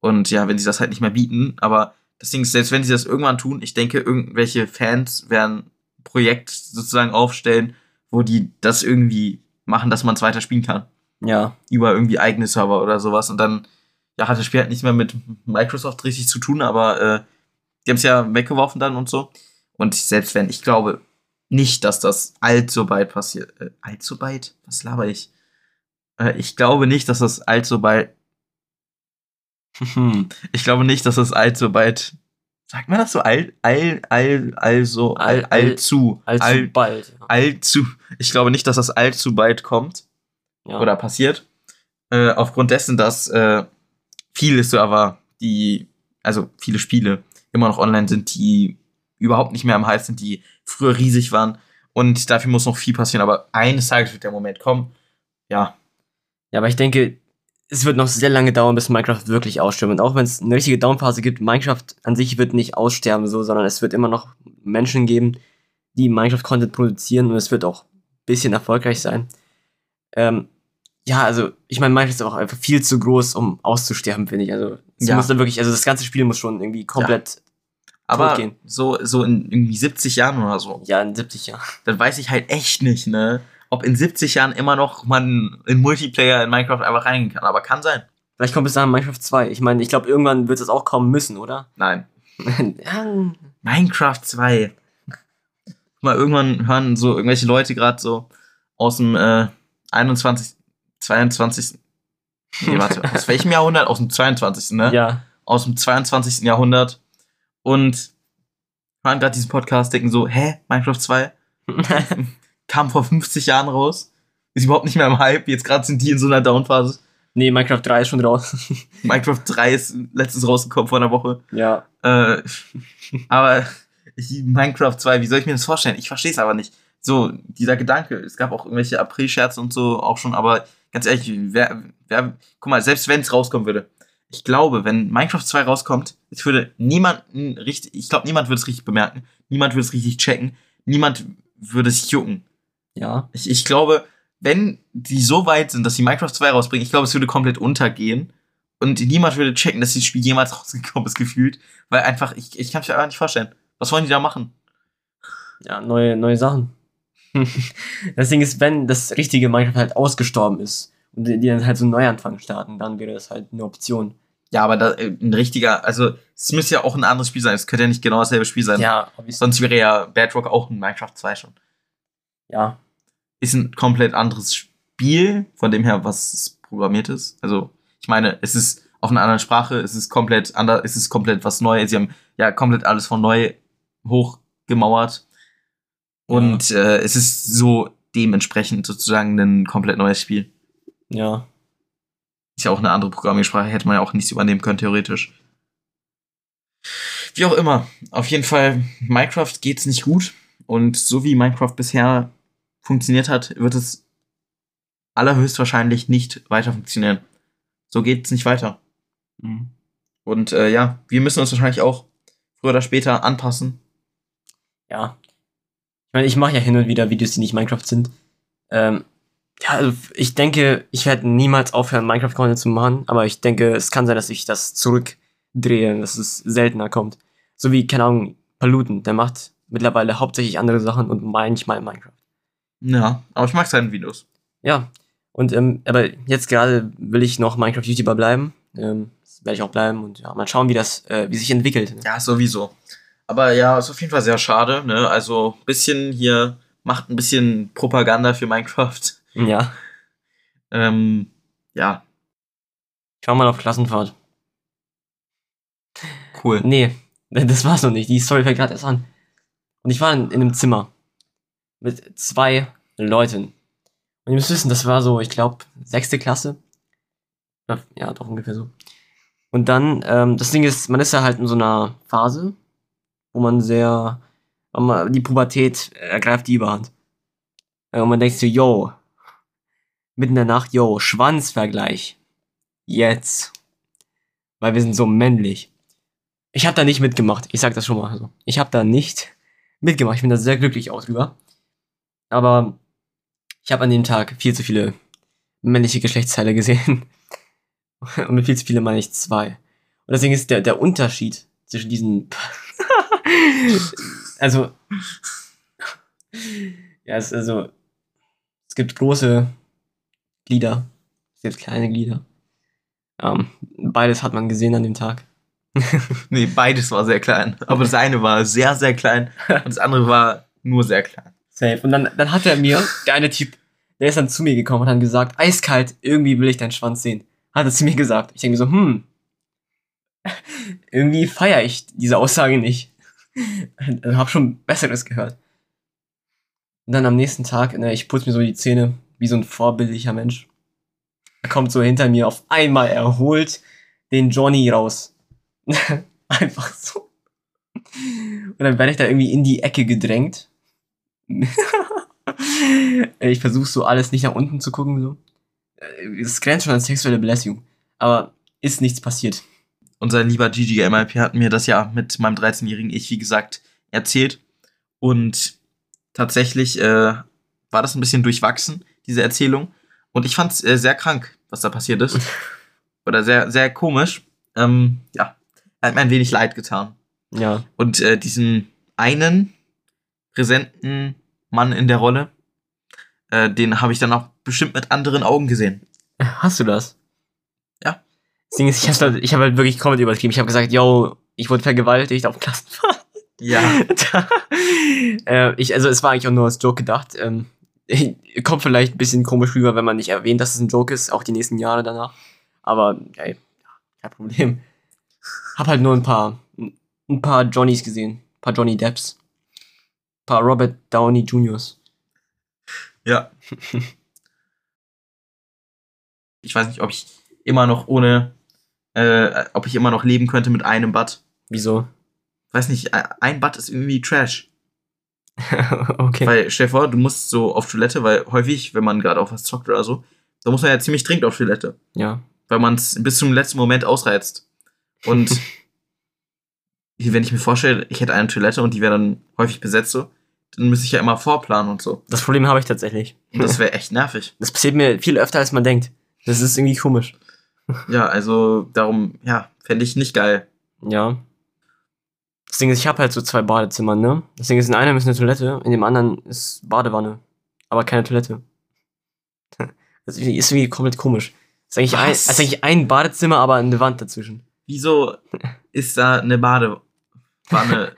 Und ja, wenn sie das halt nicht mehr bieten, aber das Ding ist, selbst wenn sie das irgendwann tun, ich denke, irgendwelche Fans werden ein Projekt sozusagen aufstellen, wo die das irgendwie machen, dass man es weiter spielen kann. Ja. Über irgendwie eigene Server oder sowas. Und dann, ja, hat das Spiel halt nichts mehr mit Microsoft richtig zu tun, aber äh, die haben es ja weggeworfen dann und so. Und selbst wenn, ich glaube nicht, dass das allzu bald passiert. Äh, allzu bald? Was laber ich? Äh, ich glaube nicht, dass das allzu bald. Ich glaube nicht, dass das allzu bald. Sagt man das so? All, all, all, also, all, All- all- allzu. Allzu all, bald. Ja. allzu. Ich glaube nicht, dass das allzu bald kommt Ja. oder passiert. Äh, aufgrund dessen, dass äh, viele Server, die, also viele Spiele immer noch online sind, die überhaupt nicht mehr am Hype sind, die früher riesig waren. Und dafür muss noch viel passieren. Aber eines Tages wird der Moment kommen. Ja, Ja, aber ich denke, es wird noch sehr lange dauern, bis Minecraft wirklich ausstirbt. Und auch wenn es eine richtige Downphase gibt, Minecraft an sich wird nicht aussterben, so, sondern es wird immer noch Menschen geben, die Minecraft-Content produzieren und es wird auch ein bisschen erfolgreich sein. Ähm, ja, also, ich meine, Minecraft ist auch einfach viel zu groß, um auszusterben, finde ich. Also, es Ja. muss dann wirklich, also das ganze Spiel muss schon irgendwie komplett, aber Totgehen. so, so in irgendwie 70 Jahren oder so, ja, in 70 Jahren. dann weiß ich halt echt nicht, ne? Ob in 70 Jahren immer noch man in Multiplayer in Minecraft einfach reingehen kann. Aber kann sein. Vielleicht kommt bis dahin Minecraft 2. Ich meine, ich glaube, irgendwann wird es auch kommen müssen, oder? Nein. Minecraft 2. Mal irgendwann hören so irgendwelche Leute gerade so aus dem äh, 21. 22. Nee, warte, aus welchem Jahrhundert? Aus dem 22. ne? ja. Aus dem 22. Jahrhundert und hören gerade diesen Podcast, denken so, hä, Minecraft 2 kam vor 50 Jahren raus, ist überhaupt nicht mehr im Hype, jetzt gerade sind die in so einer Downphase. nee, Minecraft 3 ist schon raus. Minecraft 3 ist letztens rausgekommen vor einer Woche. ja. Äh, aber ich, Minecraft 2, wie soll ich mir das vorstellen? Ich verstehe es aber nicht. So, dieser Gedanke, es gab auch irgendwelche April-Scherze und so auch schon, aber ganz ehrlich, wer, wer, guck mal, selbst wenn es rauskommen würde, ich glaube, wenn Minecraft 2 rauskommt, es würde niemanden richtig, ich glaube, niemand würde es richtig bemerken, niemand würde es richtig checken, niemand würde sich jucken. Ja. Ich, ich glaube, wenn die so weit sind, dass sie Minecraft 2 rausbringen, ich glaube, es würde komplett untergehen. Und niemand würde checken, dass dieses Spiel jemals rausgekommen ist, gefühlt. Weil einfach, ich, ich kann es mir einfach nicht vorstellen. Was wollen die da machen? Ja, neue, neue Sachen. das Ding ist, wenn das richtige Minecraft halt ausgestorben ist und die, die dann halt so einen Neuanfang starten, dann wäre das halt eine Option. Ja, aber da, äh, ein richtiger, also es müsste ja auch ein anderes Spiel sein. Es könnte ja nicht genau dasselbe Spiel sein. Ja, obviously. Sonst wäre ja Bedrock auch ein Minecraft 2 schon. Ja. Ist ein komplett anderes Spiel, von dem her, was es programmiert ist. Also, ich meine, es ist auf einer anderen Sprache, es ist komplett anders, es ist komplett was Neues. Sie haben ja komplett alles von neu hochgemauert. Und äh, es ist so dementsprechend sozusagen ein komplett neues Spiel. Ja. Ist ja auch eine andere Programmiersprache, hätte man ja auch nichts übernehmen können, theoretisch. Wie auch immer, auf jeden Fall, Minecraft geht's nicht gut. Und so wie Minecraft bisher funktioniert hat, wird es allerhöchstwahrscheinlich nicht weiter funktionieren. So geht's nicht weiter. Mhm. Und äh, ja, wir müssen uns wahrscheinlich auch früher oder später anpassen. Ja. Ich meine, ich mache ja hin und wieder Videos, die nicht Minecraft sind. Ähm, ja, also ich denke, ich werde niemals aufhören, Minecraft-Content zu machen, aber ich denke, es kann sein, dass ich das zurückdrehe, dass es seltener kommt. So wie, keine Ahnung, Paluten, der macht mittlerweile hauptsächlich andere Sachen und manchmal Minecraft. Ja, aber ich mag seine Videos. Ja, und ähm, aber jetzt gerade will ich noch Minecraft-YouTuber bleiben. Ähm, das werde ich auch bleiben und ja, mal schauen, wie das, äh, wie sich entwickelt. Ja, sowieso. Aber ja, ist auf jeden Fall sehr schade. Ne? Also bisschen hier macht ein bisschen Propaganda für Minecraft. Ja. Ähm, ja, Ich war mal auf Klassenfahrt. Cool. Nee, das war's noch nicht. Die Story fängt gerade erst an. Und ich war in, in einem Zimmer mit zwei Leuten. Und ihr müsst wissen, das war so, ich glaube, sechste Klasse. Ja, doch ungefähr so. Und dann, ähm, das Ding ist, man ist ja halt in so einer Phase, wo man sehr, wo man- die Pubertät ergreift die Überhand. Äh, Und man denkt so, yo, mitten in der Nacht, yo, Schwanzvergleich. Jetzt. Weil wir sind so männlich. Ich habe da nicht mitgemacht. Ich sag das schon mal so. Ich habe da nicht mitgemacht. Ich bin da sehr glücklich aus drüber. Aber ich habe an dem Tag viel zu viele männliche Geschlechtsteile gesehen. Und mit viel zu viele meine ich zwei. Und deswegen ist der, der Unterschied zwischen diesen. also. Ja, es also. Es gibt große Glieder. Gibt kleine Glieder. Ähm, beides hat man gesehen an dem Tag. Nee, beides war sehr klein. Aber das eine war sehr, sehr klein und das andere war nur sehr klein. Safe. Und dann, dann hat er mir, der eine Typ, der ist dann zu mir gekommen und hat gesagt, eiskalt, irgendwie will ich deinen Schwanz sehen. Hat er zu mir gesagt. Ich denke mir so, hm, irgendwie feiere ich diese Aussage nicht. Hab schon Besseres gehört. Und dann am nächsten Tag, ne, ich putze mir so die Zähne, wie so ein vorbildlicher Mensch. Er kommt so hinter mir auf einmal, er holt den Johnny raus. Einfach so. Und dann werde ich da irgendwie in die Ecke gedrängt. ich versuche so alles nicht nach unten zu gucken. So. Es grenzt schon an sexuelle Belästigung. Aber ist nichts passiert. Unser lieber Gigi MIP hat mir das ja mit meinem 13-jährigen Ich, wie gesagt, erzählt. Und tatsächlich äh, war das ein bisschen durchwachsen, diese Erzählung. Und ich fand es äh, sehr krank, was da passiert ist. Oder sehr, sehr komisch. Ähm, ja, hat mir ein wenig leid getan. Ja. Und äh, diesen einen präsenten Mann in der Rolle, äh, den habe ich dann auch bestimmt mit anderen Augen gesehen. Hast du das? Ja. Das Ding ist, ich habe halt, ich hab halt wirklich Comedy übertrieben. Ich habe gesagt, yo, ich wurde vergewaltigt auf Klassenfahrt. Ja. Da- äh, ich, also es war eigentlich auch nur als Joke gedacht. Ähm, kommt vielleicht ein bisschen komisch rüber, wenn man nicht erwähnt, dass es ein Joke ist, auch die nächsten Jahre danach. Aber ey, kein Problem. Hab halt nur ein paar, ein paar Johnnies gesehen. Ein paar Johnny Depps. Ein paar Robert Downey Juniors. Ja. Ich weiß nicht, ob ich immer noch ohne, äh, ob ich immer noch leben könnte mit einem Bad. Wieso? Weiß nicht, ein- Bad ist irgendwie Trash. okay. Weil, stell dir vor, du musst so auf Toilette, weil häufig, wenn man gerade auch was zockt oder so, da muss man ja ziemlich dringend auf Toilette. ja. Weil man es bis zum letzten Moment ausreizt. Und wenn ich mir vorstelle, ich hätte eine Toilette und die wäre dann häufig besetzt so, dann müsste ich ja immer vorplanen und so. Das Problem habe ich tatsächlich. Und das wäre echt nervig. Das passiert mir viel öfter, als man denkt. Das ist irgendwie komisch. Ja, also darum, ja, fände ich nicht geil. Ja. Das Ding ist, ich habe halt so zwei Badezimmer, ne? Das Ding ist, in einem ist eine Toilette, in dem anderen ist Badewanne. Aber keine Toilette. Das ist irgendwie- komplett komisch. Das ist eigentlich, ein, das ist eigentlich ein Badezimmer, aber eine Wand dazwischen. Wieso ist da eine Badewanne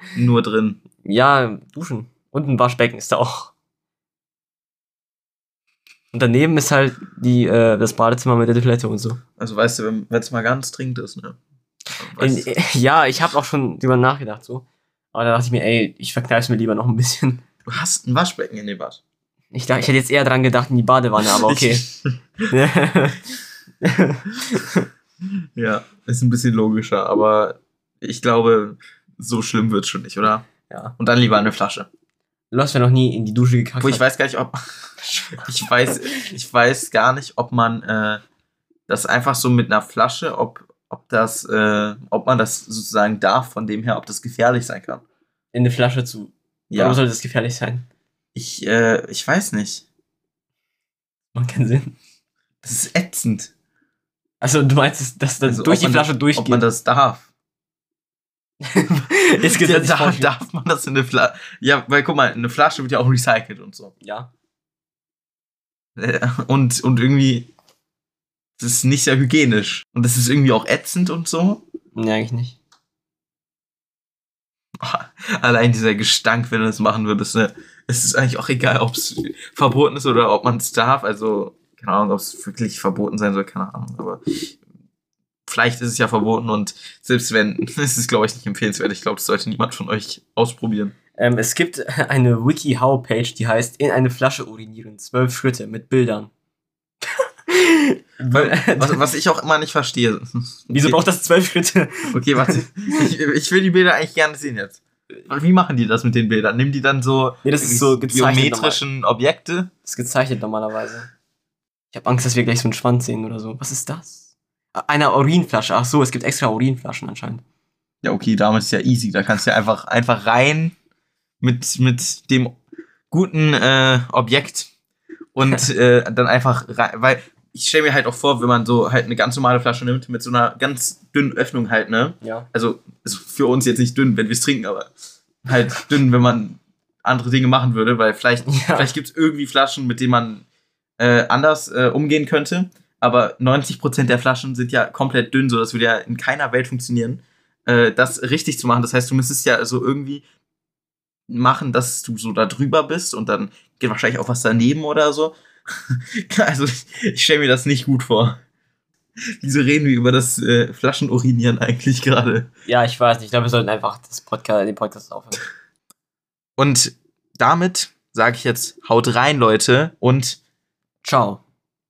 nur drin? Ja, duschen. Und ein Waschbecken ist da auch. Und daneben ist halt die, äh, das Badezimmer mit der Toilette und so. Also weißt du, wenn es mal ganz dringend ist, ne? Weißt ja, ich habe auch schon drüber nachgedacht, so. Aber da dachte ich mir, ey, ich verkneif's mir lieber noch ein bisschen. du hast ein Waschbecken in dem Bad. Ich, dachte, ich hätte jetzt eher dran gedacht in die Badewanne, aber okay. ja, ist ein bisschen logischer, aber ich glaube, so schlimm wird schon nicht, oder? ja. Und dann lieber eine Flasche. Du hast ja noch nie in die Dusche gekackt. Wo ich weiß gar nicht, ob. ich weiß, ich weiß gar nicht, ob man äh, das einfach so mit einer Flasche, ob, ob das, äh, ob man das sozusagen darf, von dem her, ob das gefährlich sein kann. in eine Flasche zu. Ja. Warum sollte das gefährlich sein? Ich, äh, ich weiß nicht. Macht keinen Sinn. Das ist ätzend. Also du meinst, dass das dann Also, durch die Flasche das, durchgeht? Ob man das darf. ist Ja, gesetzlich da, vorgeschrieben. darf man das in eine Flasche. Ja, weil guck mal, eine Flasche wird ja auch recycelt und so. Ja. Äh, Und, und irgendwie. Das ist nicht sehr hygienisch. Und das ist irgendwie auch ätzend und so. Nee, eigentlich nicht. Allein dieser Gestank, wenn du das machen würdest, ne? Es ist eigentlich auch egal, ob es verboten ist oder ob man es darf. Also, keine Ahnung, ob es wirklich verboten sein soll, keine Ahnung. Aber vielleicht ist es ja verboten und selbst wenn, ist es, glaube ich, nicht empfehlenswert. Ich glaube, das sollte niemand von euch ausprobieren. Ähm, es gibt eine WikiHow-Page, die heißt In eine Flasche urinieren. Zwölf Schritte mit Bildern. was, was ich auch immer nicht verstehe. Wieso braucht das zwölf Schritte? Okay, warte. Ich, ich will die Bilder eigentlich gerne sehen jetzt. Wie machen die das mit den Bildern? Nehmen die dann so, Nee, das ist so geometrischen Objekte? Das ist gezeichnet normalerweise. Ich habe Angst, dass wir gleich so einen Schwanz sehen oder so. Was ist das? Ah, Eine Urinflasche. Ach so, es gibt extra Urinflaschen anscheinend. Ja, okay, damit ist ja easy. Da kannst du ja einfach, einfach rein mit, mit dem guten äh, Objekt und äh, dann einfach rein, weil ich stelle mir halt auch vor, wenn man so halt eine ganz normale Flasche nimmt, mit so einer ganz dünnen Öffnung halt, ne? Ja. Also ist für uns jetzt nicht dünn, wenn wir es trinken, aber halt dünn, wenn man andere Dinge machen würde, weil vielleicht, Ja. vielleicht gibt es irgendwie Flaschen, mit denen man äh, anders äh, umgehen könnte. Aber 90% der Flaschen sind ja komplett dünn, so das würde ja in keiner Welt funktionieren, äh, das richtig zu machen. Das heißt, du müsstest ja so irgendwie machen, dass du so da drüber bist und dann geht wahrscheinlich auch was daneben oder so. also ich, ich stelle mir das nicht gut vor. Wieso reden wir über das äh, Flaschenurinieren eigentlich gerade? Ja, ich weiß nicht. Ich glaube, wir sollten einfach das Podcast, den Podcast aufhören. Und damit sage ich jetzt, haut rein, Leute, und Ciao.